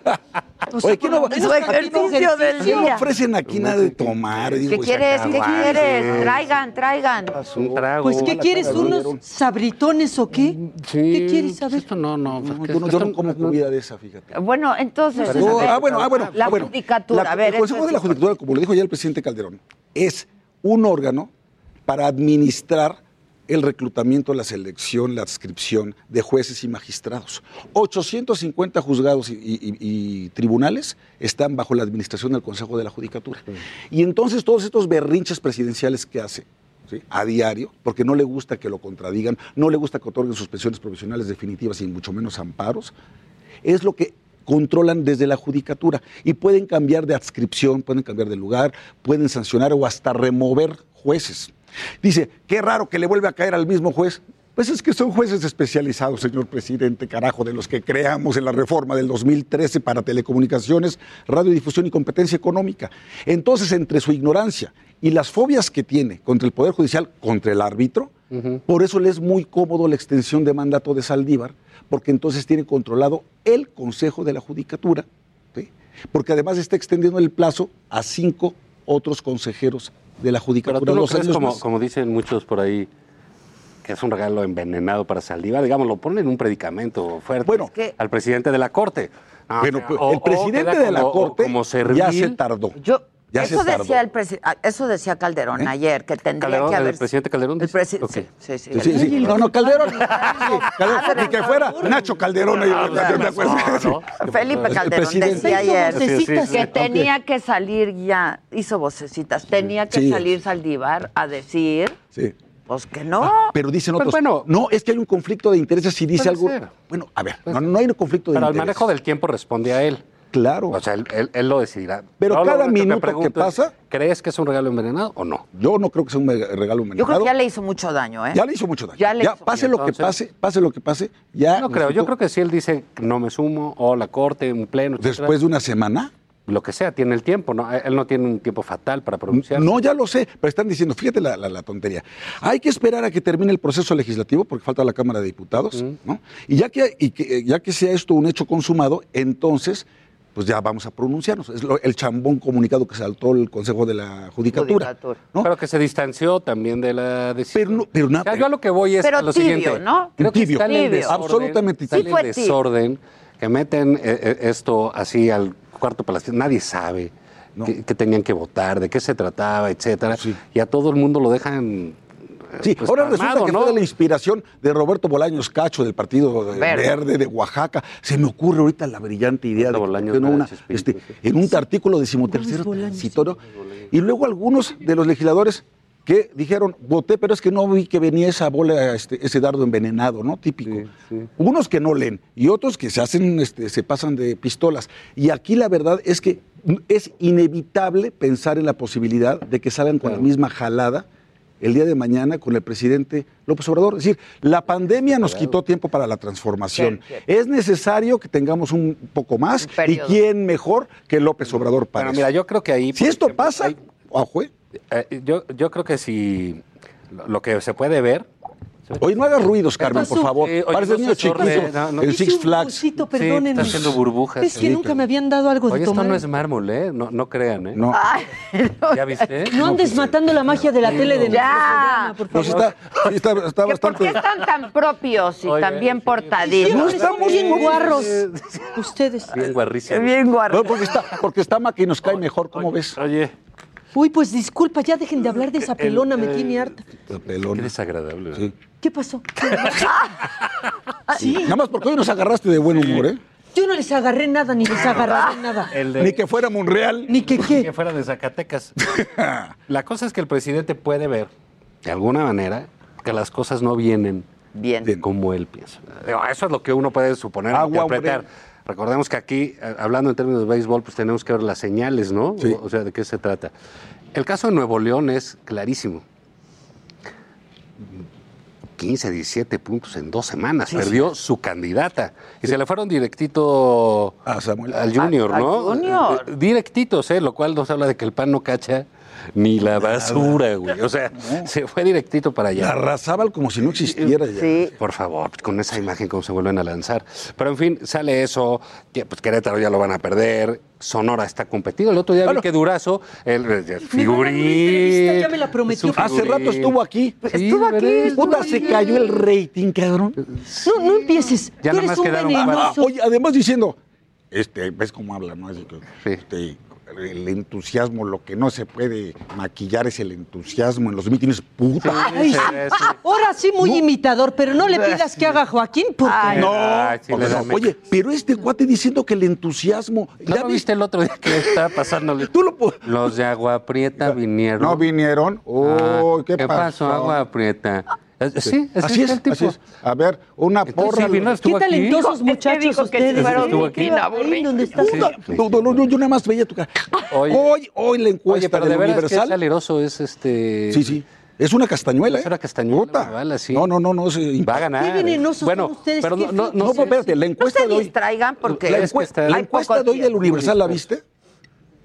O sea, Oye, ¿qué no- menos ejercicio del ¿Qué me día. ofrecen aquí nada de tomar? Digo, ¿Qué pues, quieres? ¿Qué quieres? Traigan, traigan. Un trago. Pues, ¿qué quieres? ¿Unos sabritones o qué? Sí, ¿Qué quieres saber? Esto no, no. No, pues, yo, no, yo no como comida de esa, fíjate. Bueno, entonces. No, ver, ah, bueno, ah, bueno. La ah, bueno. judicatura, La- a ver. el Consejo de la Judicatura, como lo dijo ya el presidente Calderón, es un órgano para administrar el reclutamiento, la selección, la adscripción de jueces y magistrados. 850 juzgados y, y- y tribunales están bajo la administración del Consejo de la Judicatura. Y entonces todos estos berrinches presidenciales que hace ¿sí? a diario, porque no le gusta que lo contradigan, no le gusta que otorguen suspensiones provisionales definitivas y mucho menos amparos, es lo que controlan desde la judicatura y pueden cambiar de adscripción, pueden cambiar de lugar, pueden sancionar o hasta remover jueces. Dice, qué raro que le vuelve a caer al mismo juez. Pues es que son jueces especializados, señor presidente, carajo, de los que creamos en la reforma del 2013 para telecomunicaciones, radiodifusión y competencia económica. Entonces, entre su ignorancia y las fobias que tiene contra el Poder Judicial, contra el árbitro, por eso le es muy cómodo la extensión de mandato de Saldívar, porque entonces tiene controlado el Consejo de la Judicatura, ¿sí? porque además está extendiendo el plazo a cinco otros consejeros de la Pero Judicatura. tú no crees, años como, como dicen muchos por ahí, que es un regalo envenenado para Saldívar, digamos, lo ponen en un predicamento fuerte Bueno, al presidente de la Corte. No, Bueno, o sea, pues, o- el o presidente de la como- Corte como ya se tardó. Yo, Ya eso, se decía el ah, eso decía Calderón ¿Eh? ayer, que tendría Calderón, que el haber... presidente Calderón El presi- sí, sí, sí. Sí, sí, sí. No, no, Calderón. Sí, Calderón. Padre, Ni que fuera Nacho Calderón. ahí, Ah, ¿te- te acuerdas? no, Felipe El Calderón decía ayer que tenía que salir ya, hizo vocecitas, tenía que Sí. salir Saldívar a decir, Sí. pues que no. Ah, pero dicen Pues otros. bueno. no, es que hay un conflicto de intereses si dice algo. ser. Bueno, a ver, no, no hay un conflicto de Pero al intereses. manejo del tiempo responde a él. Claro. O sea, él, él- él lo decidirá. Pero cada minuto que pasa- ¿Crees que es un regalo envenenado o no? Yo no creo que sea un regalo Yo creo envenenado. que ya le hizo mucho daño, ¿eh? Ya le hizo mucho daño. Ya le hizo pase lo que pase, pase lo que pase, ya. No creo. Yo creo que si él dice no me sumo o la corte, un pleno, etcétera, Después de una semana. lo que sea, tiene el tiempo, ¿no? Él no tiene un tiempo fatal para pronunciarse. No, ya lo sé, pero están diciendo, fíjate la, la- la tontería. Hay que esperar a que termine el proceso legislativo, porque falta la Cámara de Diputados, ¿no? Y ya que, y que- ya que sea esto un hecho consumado, entonces, pues ya vamos a pronunciarnos. Es lo- el chambón comunicado que saltó el Consejo de la Judicatura. Judicatura. ¿no? Pero que se distanció también de la decisión. Pero, no- pero nada. O sea, yo a lo que voy es Pero a lo tibio, siguiente. ¿no? Creo que Tibio. está el Tibio. desorden, Absolutamente está en tibio. el desorden, que meten eh, eh, esto así al cuarto palacio. Nadie sabe No. qué, qué tenían que votar, de qué se trataba, etcétera. Sí. Y a todo el mundo lo dejan. Eh, Sí, pues, ahora resulta que ¿no? fue de la inspiración de Roberto Bolaños Cacho, del Partido de- Verde. Verde. de Oaxaca. Se me ocurre ahorita la brillante idea de que, Bolaños ¿por qué no una- Sánchez Espíritu, este, sí. en un artículo decimotercero transitorio. Y luego algunos de los legisladores que dijeron, voté, pero es que no vi que venía esa bola, este, ese dardo envenenado, ¿no? Típico. Sí, sí. Unos que no leen y otros que se hacen, este, se pasan de pistolas. Y aquí la verdad es que es inevitable pensar en la posibilidad de que salgan con la misma jalada el día de mañana con el presidente López Obrador. Es decir, la pandemia nos quitó tiempo para la transformación. Sí, sí. Es necesario que tengamos un poco más. Un ¿Y quién mejor que López Obrador para Bueno, eso? mira, yo creo que ahí. si esto ejemplo, pasa, hay- ojo, ¿eh? Eh, yo, yo creo que si lo que se puede ver, Oye, no hagas ruidos, Carmen, por favor. Eh, oye, Parece no niño chiquito. no, no. El Six un Flags. Sí, está haciendo burbujas. Es que nunca me habían dado algo de Oye, esto tomar. no es mármol, ¿eh? No, no crean, ¿eh? No. ¿Ya viste? No andes matando la magia de la tele de Ya. programa, por favor. está, está, está ¿Que ¿Por qué bastante. están tan propios y Oye, tan bien portaditos? No estamos bien guarros. Ustedes. Bien guarrísimo. Bien No, guardados. porque está, porque está Maca y nos cae mejor, ¿cómo ves? Oye, Uy, pues disculpa, ya dejen de hablar de esa pelona, me el- tiene harta. La qué pelona. desagradable. Sí. ¿Qué pasó? Nada más porque hoy nos agarraste de buen humor, ¿eh? Yo no les agarré nada, ni les agarraré nada. El de- Ni que fuera Monreal. Ni que que qué. fuera de Zacatecas. La cosa es que el presidente puede ver, de alguna manera, que las cosas no vienen Bien. como él piensa. Eso es lo que uno puede suponer, Agua, interpretar. hombre. Recordemos que aquí, eh, hablando en términos de béisbol, pues tenemos que ver las señales, ¿no? Sí. O sea, ¿de qué se trata? El caso de Nuevo León es clarísimo. 15, 17 puntos en dos semanas. Perdió su candidata. Y se le fueron directito A Samuel. al Junior, A- a ¿no? Junior. Eh, Directitos, ¿eh? Lo cual nos habla de que el pan no cacha ni la basura, güey. O sea, se fue directito para allá. La Razábal como si no existiera ya. Sí. Por favor, con esa imagen cómo se vuelven a lanzar. Pero en fin, sale eso, que pues Querétaro ya lo van a perder, Sonora está competido. El otro día vi Claro. que Durazo, el, el figurín. ya me la prometió. Hace rato estuvo aquí. Sí, Estuvo aquí, Puta, se cayó el rating, cabrón. No, no empieces. Ya Tú nomás eres un quedaron Ah, oye, además diciendo, este, ves cómo habla, ¿no? Así que, Sí. este, el entusiasmo, lo que no se puede maquillar es el entusiasmo en los mítines, puta. Ay, sí. Ahora sí, muy imitador, pero no le pidas que haga Joaquín porque Ay, No, Ay, sí, oye, pero este cuate diciendo que el entusiasmo. ¿No ¿ya lo viste el otro día que estaba pasándole? Tú lo pu- Los de Agua Prieta vinieron. No vinieron. Oh, Ah, ¿qué, pasó, pasó? Agua Prieta? Eh, Sí, ese así es, el tipo. así es. A ver, una Entonces, porra. sí, qué aquí. talentosos Dijo- es que muchachos dijo que ustedes. se fueron ¿eh? estuvo aquí. Qué va- ahí donde estás. No, no, no, yo nada más veía tu cara. Oye. hoy, hoy la encuesta Oye, pero del de veras que Universal. saleroso es este. Sí, sí. Es una castañuela, ¿eh? Es una castañuela, bala, sí. No, no, no, no. se- Va a ganar. Qué venenosos bueno, son ustedes, pero no, no, no, No, espérate, la No encuesta se hoy. distraigan porque La, es que encue- está- la encuesta de hoy del. Universal, ¿la viste?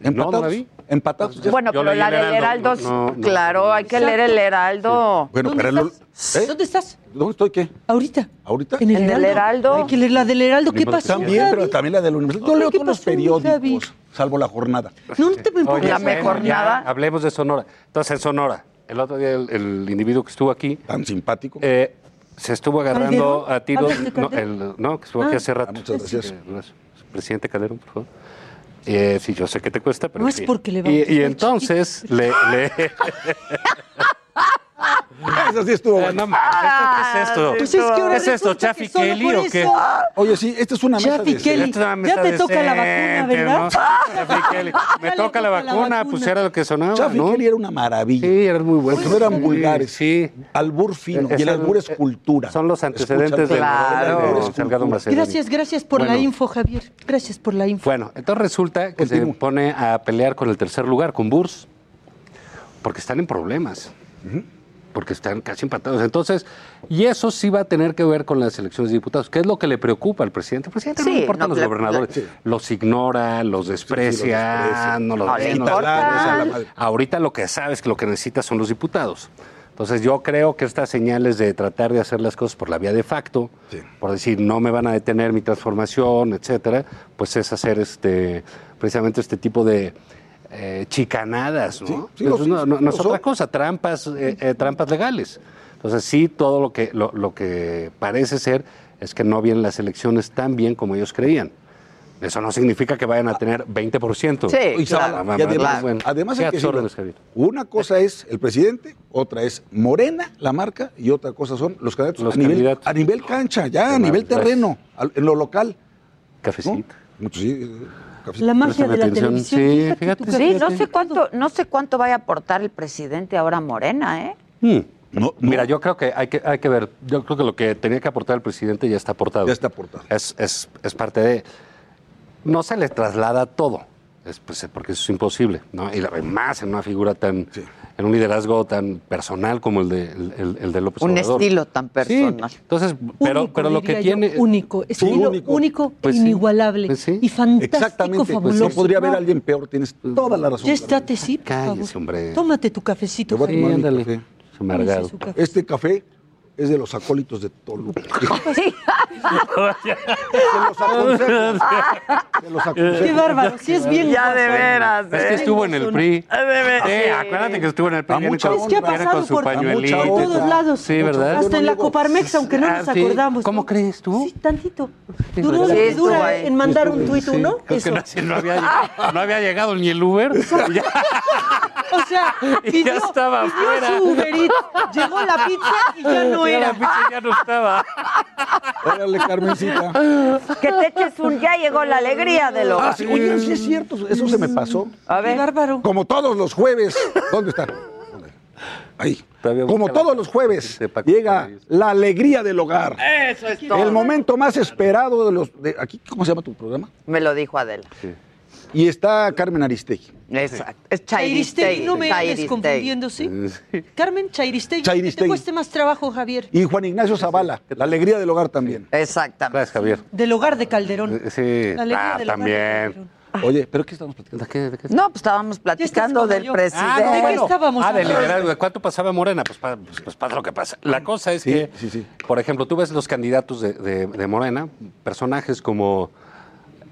No, no la Empatados. vi. Empatados. Bueno, pero la el del Heraldo, no, no, claro, no, hay que leer el Heraldo. Bueno, ¿Dónde pero? ¿Eh? ¿Dónde estás? ¿Dónde estoy qué? Ahorita. ¿Ahorita? En el En el Heraldo. Heraldo. Hay que leer la del Heraldo. ¿Qué pasó? También, pero también la del Universal. Yo Ay, leo ¿qué todos los periódicos, salvo la jornada. No, no te me importa. Oye, La mejor ya, nada. Hablemos de Sonora. Entonces, en Sonora, el otro día el, el individuo que estuvo aquí Tan simpático. eh, se estuvo agarrando ¿Calderón? a tiros. ¿Hablas de No, el- no, que estuvo aquí Ah. hace rato. Ah, muchas gracias. Presidente Calderón, por favor. Eh, sí, yo sé que te cuesta, pero No es porque le Y, vamos y a entonces le, le- Eso sí estuvo Eh, bueno. ¿esto ¿qué es esto? Pues es que ahora ¿Es esto, Chaffy Kelly o qué? Oye, sí, esta es una mesa Chaffy de... Kelly. Esto es una Ya te toca la vacuna, ¿verdad? ¿no? Chaffy Kelly. Me toca la vacuna, vacuna. pues era lo que sonaba, Chaffy ¿no? Kelly era una maravilla. Sí, era muy bueno. Porque no eran Sí, vulgares. Sí. Albur fino. Es y el el- albur es eh, cultura. Son los antecedentes de Salgado. Gracias, gracias por la info, Javier. Gracias por la info. Bueno, entonces resulta que se pone a pelear con el tercer lugar, con Burs, porque están en problemas. Porque están casi empatados. Entonces, y eso sí va a tener que ver con las elecciones de diputados. ¿Qué es lo que le preocupa al presidente? El presidente no Sí, le importa no, a los gobernadores. Los ignora, los desprecia, desprecia. no los No ve, le no los madre. Ahorita lo que sabe es que lo que necesita son los diputados. Entonces yo creo que estas señales de tratar de hacer las cosas por la vía de facto, Sí. por decir no me van a detener mi transformación, etcétera, pues es hacer este precisamente este tipo de eh, chicanadas, ¿no? Sí, sí, Entonces, no, no- no es otra cosa, trampas, eh, eh, trampas legales. Entonces sí, todo lo que lo, lo que parece ser es que no vienen las elecciones tan bien como ellos creían. Eso no significa que vayan a tener 20%. Sí, Y claro. Además, bueno, además ¿qué hay que decirlo, una cosa es el presidente, otra es Morena, la marca, y otra cosa son los candidatos, Los a, nivel, candidatos. a nivel cancha, ya, a nivel terreno, en lo local. ¿no? Cafecito. Mucho, sí. La magia de la atención. televisión. Sí, Fíjate Sí, no sé cuánto, no sé cuánto vaya a aportar el presidente ahora Morena, ¿eh? Hmm. No, no. Mira, yo creo que hay, que hay que ver. Yo creo que lo que tenía que aportar el presidente ya está aportado. Ya está aportado. Es, es, es parte de. No se le traslada todo, es, pues, porque eso es imposible, ¿no? Y la- más en una figura tan. En un liderazgo tan personal como el de, el, el- de López Un Obrador. estilo tan Sí, personal. entonces, pero, Único, pero lo que diría yo, tiene. único, estilo único. único, Pues e sí, inigualable pues sí. y fantástico, Exactamente, pues fabuloso. no podría haber alguien peor, tienes toda la razón. Ya estate, sí, por Cállese, hombre. Tómate tu cafecito. Te voy a Sí, tomar mi ándale. café. Amargado. Tómese su café. Este café es de los acólitos de Toluca. Se los aconsejo. Se los aconsejo. Qué bárbaro, sí es bien Ya de veras. Es que ¿eh? estuvo en el PRI. De veras. Sí, acuérdate que estuvo en el PRI. Honra. Es que ha pasado con su por- honra. todos lados. Sí, ¿verdad? Hasta en la Coparmex, aunque no Ah, nos sí. acordamos. ¿Cómo crees tú? Sí, tantito. Duró lo que dura en mandar un tuit Eso. no, no había, llegado, ni el Uber. O sea, Y ya pidió, estaba pidió su Uber Eats, llegó la pizza y ya no era. La pizza ya no estaba. Órale, Carmencita. Que te eches un ya llegó la alegría de lo. Ah, sí, oye, sí es cierto, eso se me pasó. A ver. bárbaro. Como todos los jueves. ¿Dónde están? ¿Dónde? Ahí. Como todos los jueves, llega la alegría del hogar. Eso es todo. El momento más esperado de los. De, aquí, ¿Cómo se llama tu programa? Me lo dijo Adela. Y está Carmen Aristegui. Exacto. Es Chairistegui, Chairistegui. no me andes Chairistegui. confundiendo, ¿sí? Carmen Chairistegui. Que te Chairistegui. cueste más trabajo, Javier. Y Juan Ignacio Zavala, la alegría del hogar también. Exactamente. Gracias, Javier. Del hogar de Calderón. Sí, La alegría ah, del hogar de también. Calderón. Oye, ¿pero qué estamos platicando? ¿De qué? ¿De qué? No, pues estábamos platicando del yo. presidente. Ah, no, ¿De qué bueno. estábamos Ah, de hablando? liderazgo. ¿De cuánto pasaba Morena? Pues, pues, pues pasa lo que pasa. La cosa es Sí, que, sí, sí. por ejemplo, tú ves los candidatos de, de- de Morena, personajes como, eh,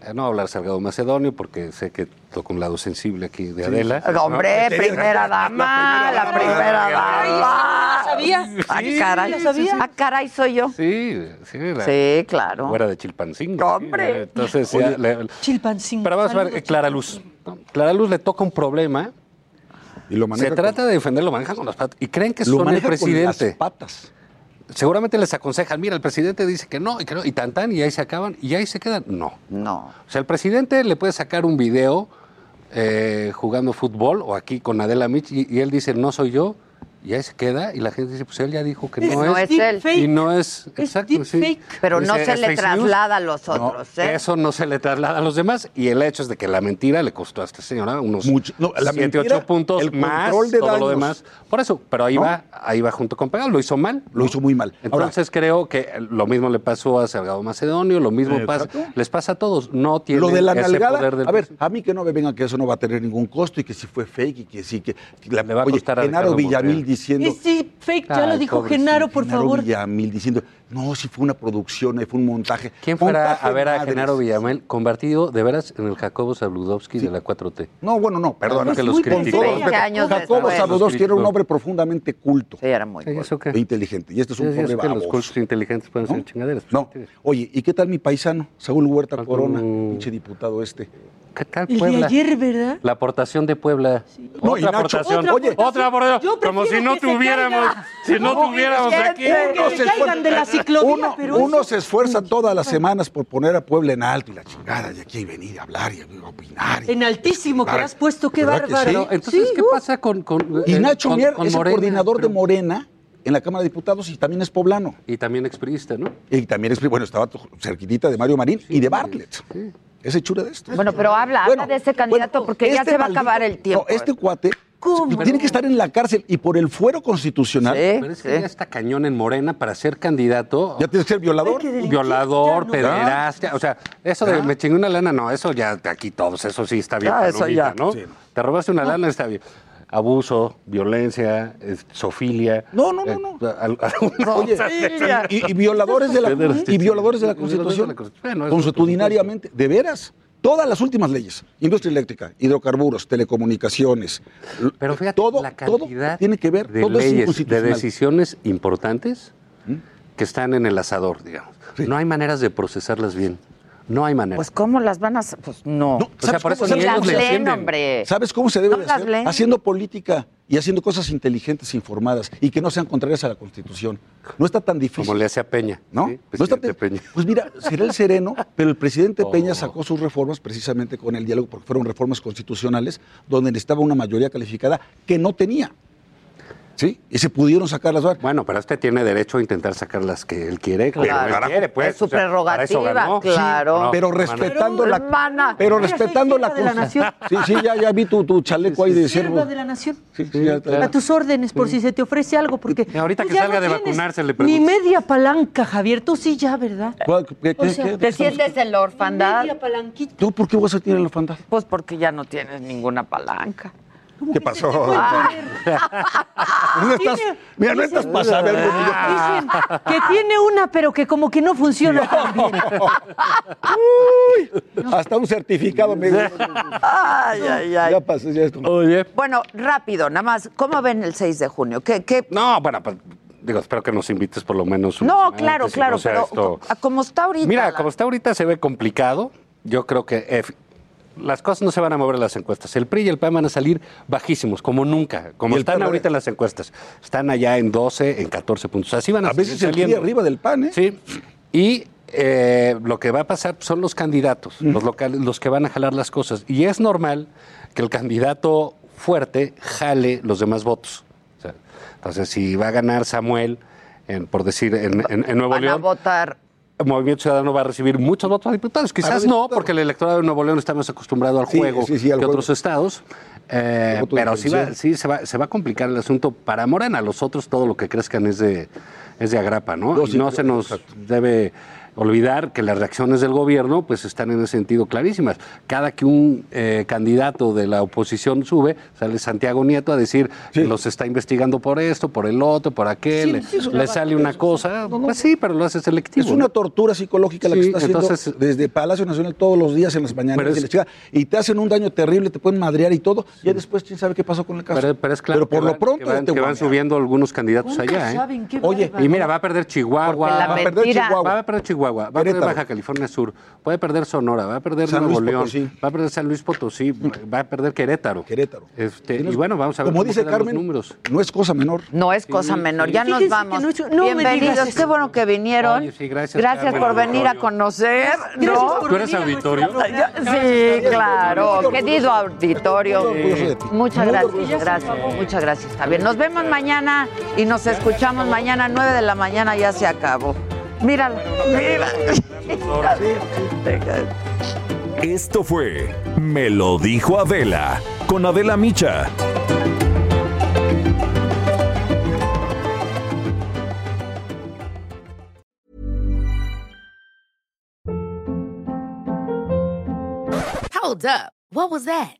no voy a hablar Salgado Macedonio, porque sé que toca un lado sensible aquí de Adela. Hombre, No, primera dama, la primera dama. ¿Sabía? Ah, caray. Ah, caray, soy yo. Sí, sí. La, Sí, claro. Fuera de Chilpancingo. Hombre. sí, Entonces, ya, le- Chilpancingo. pero vamos a ver, eh, Clara Luz. ¿no? Clara Luz le toca un problema. Y lo maneja Se trata de defender, lo manejan con las patas. Y creen que lo son el maneja con presidente. las patas. Seguramente les aconsejan, mira, el presidente dice que no, y que no, y tan tan, y ahí se acaban, y ahí se quedan. No. No. O sea, el presidente le puede sacar un video eh, jugando fútbol, o aquí con Adela Mitch, y, y él dice, no soy yo, y ahí se queda, y la gente dice, pues él ya dijo que no, No es. es él. Y no es, exacto, sí. Pero no se "Es le traslada a los No, otros, ¿eh? Eso no se le traslada a los demás, y el hecho es de que la mentira le costó a esta señora unos Mucho. No, la 7, mentira, 8 puntos el más, control de todo lo demás. Por eso, pero ahí ¿No? va, ahí va junto con Pegado, lo hizo mal. Lo hizo muy mal. Ahora- Entonces creo que lo mismo le pasó a Salgado Macedonio, lo mismo Eh, pasa, exacto. les pasa a todos, no tienen Lo de la ese nalgada, poder del a ver, a mí que no me vengan que eso no va a tener ningún costo y que si fue fake y que sí, que, que la, Le va a oye, costar a Genaro Villamil. Diciendo, Este fake ya lo dijo. Genaro, por Genaro favor. Villamil diciendo, no, si fue una producción, eh, fue un montaje. ¿Quién fuera Montaje a ver a. Genaro Villamil convertido de veras en el Jacobo Zabludovsky de la 4T? No, bueno, no, perdón. que los criticó. 20 años Jacobo. Zabludovsky era un hombre profundamente culto Sí, era muy ¿Y bueno. ¿Eso qué? e inteligente. Y este es Sí, un sí, pobre que los baboso. cultos inteligentes pueden ¿no? ser chingaderas. No. Oye, ¿y qué tal mi paisano? Saúl Huerta ¿Cuál Corona, pinche diputado este. ¿Qué tal El de Puebla? ayer, ¿verdad? La aportación de Puebla. No, y otra aportación. otra Oye, aportación. otra aportación. Como si no tuviéramos, si no, No, tuviéramos aquí. Que se caigan de la ciclovía, Uno, pero uno eso- se esfuerza todas las semanas por poner a Puebla en alto y la chingada, y aquí hay venir a hablar y a opinar. y- En altísimo que has puesto, qué ¿Verdad que bárbaro. sí? Entonces, Sí, ¿qué uh. pasa con, con Y eh, Nacho con- Mier con es el Morena? coordinador de Morena en la Cámara de Diputados y también es poblano. Y también expriista, ¿no? Y también es, bueno, estaba cerquitita de Mario Marín y de Bartlett. Ese chure de esto. Bueno, pero habla, Bueno, habla de ese candidato bueno, porque ya este se va a acabar el tiempo. No, este cuate ¿Cómo? tiene que estar en la cárcel y por el fuero constitucional Sí, Pero es sí. que ya está cañón en Morena para ser candidato. ya tiene que ser violador. Violador, no. pederastia, o sea, eso de me chingué una lana, no, eso ya aquí todos, eso sí está bien, Ah, eso ya. ¿no? Sí. Te robaste una lana, está bien. Abuso, violencia, sofilia. No, no, no, eh, no. cosas. y, y violadores de la, y violadores de la Constitución. Consuetudinariamente, de veras. Todas las últimas leyes, industria eléctrica, hidrocarburos, telecomunicaciones, Pero fíjate, todo, la todo cantidad tiene que ver, de todo es leyes, de. ¿Mm? decisiones importantes que están en el asador, digamos. Sí. No hay maneras de procesarlas bien. No hay maneras. Pues, ¿cómo las van a hacer? Pues no. No, o sea, ¿sabes por cómo eso ni ellos leen, hombre. ¿Sabes cómo se debe No de hacer? leen. Haciendo política y haciendo cosas inteligentes informadas y que no sean contrarias a la Constitución. No está tan difícil. Como le hace a Peña. ¿No? ¿sí? No está Presidente tan- Peña. Pues mira, será el sereno, pero el presidente Oh. Peña sacó sus reformas precisamente con el diálogo, porque fueron reformas constitucionales donde necesitaba una mayoría calificada que no tenía. ¿Sí? Y se pudieron sacar las Bueno, pero este tiene derecho a intentar sacar las que él quiere. Claro. él quiere, pues. Es su o sea, prerrogativa, claro. No, pero respetando la hermana. pero Mira, respetando la, de la nación. Sí, sí, ya, ya vi tu, tu chaleco ahí de Sierva siervo. de la nación. Sí, sí, ya está. A tus órdenes, por si se te ofrece algo, porque. Y ahorita que salga no de vacunarse, le Ni pregunto. media palanca, Javier. Tú sí ya, ¿verdad? ¿Cuál- qué- O qué- sea, qué- ¿Te sientes en la orfandad? Media palanquita. ¿Tú por qué vas a tener la orfandad? Pues porque ya no tienes ninguna palanca. ¿Qué pasó? Ah. No estás- mira, no estás para saber lo que yo- Dicen que tiene una, pero que como que no funciona tan bien. Hasta un certificado me Ay, ay, ay. Ya pasé, ya esto. Oye. Bueno, rápido, nada más. ¿Cómo ven el 6 de junio? ¿Qué, qué? No, bueno, pues, digo, espero que nos invites por lo menos. una No, semana claro, antes claro, no pero esto- como está ahorita. Mira, la- como está ahorita se ve complicado. Yo creo que las cosas no se van a mover en las encuestas. El PRI y el PAN van a salir bajísimos, como nunca, como ¿Y el están ahorita en las encuestas. Están allá en 12, en 14 puntos. Así van a, A veces seguir el PRI saliendo. arriba del PAN, ¿eh? Sí. Y eh, lo que va a pasar son los candidatos, los locales, los que van a jalar las cosas. Y es normal que el candidato fuerte jale los demás votos. O sea, entonces, si va a ganar Samuel, en- por decir, en, en- en Nuevo Van a León, votar. Movimiento Ciudadano va a recibir muchos votos a diputados. Quizás no, porque el electorado de Nuevo León está más acostumbrado al Sí, juego sí, sí, al que juego. otros estados. Eh, pero sí, va, sí se, va, se va a complicar el asunto para Morena. Los otros, todo lo que crezcan es de, es de agrapa, ¿no? No, no se nos debe olvidar que las reacciones del gobierno pues están en ese sentido clarísimas. Cada que un eh, candidato de la oposición sube, sale Santiago Nieto a decir que los está investigando por esto, por el otro, por aquel, Sí, le sale una cosa, pues sí, pero lo hace selectivo. Es una ¿no? tortura psicológica la que está haciendo entonces- desde Palacio Nacional todos los días en las mañanas es- y, la chica, y te hacen un daño terrible, te pueden madrear y todo. Ya después, ¿quién sabe qué pasó con el caso? Pero, pero es claro Pero por que lo van- pronto que van, este que van guamea. subiendo algunos candidatos allá. ¿eh? saben Oye. Y mira, va a perder Chihuahua, va a perder Chihuahua. Va a perder Chihuahua, va a perder. Baja California Sur, puede perder Sonora, va a perder San Nuevo Luis León, Potosí. va a perder San Luis Potosí, va a perder Querétaro. Querétaro. Este, y bueno, vamos a ver Como cómo dice quedan los Carmen, números. no es cosa menor. No es cosa Sí, menor. sí. Ya nos Fíjense vamos. no es- no me Bienvenidos. Qué bueno que vinieron. Oye, sí, gracias, Gracias Carmen, por venir a conocer. ¿no? por ¿Tú eres a auditorio? Sí, claro. Querido auditorio. Muchas gracias. Gracias. Muchas gracias. Está bien. Nos vemos mañana y nos escuchamos mañana. 9 de la mañana ya se acabó. Mírala. Mírala. Esto fue Me lo dijo Adela con Adela Micha. Hold up. What was that?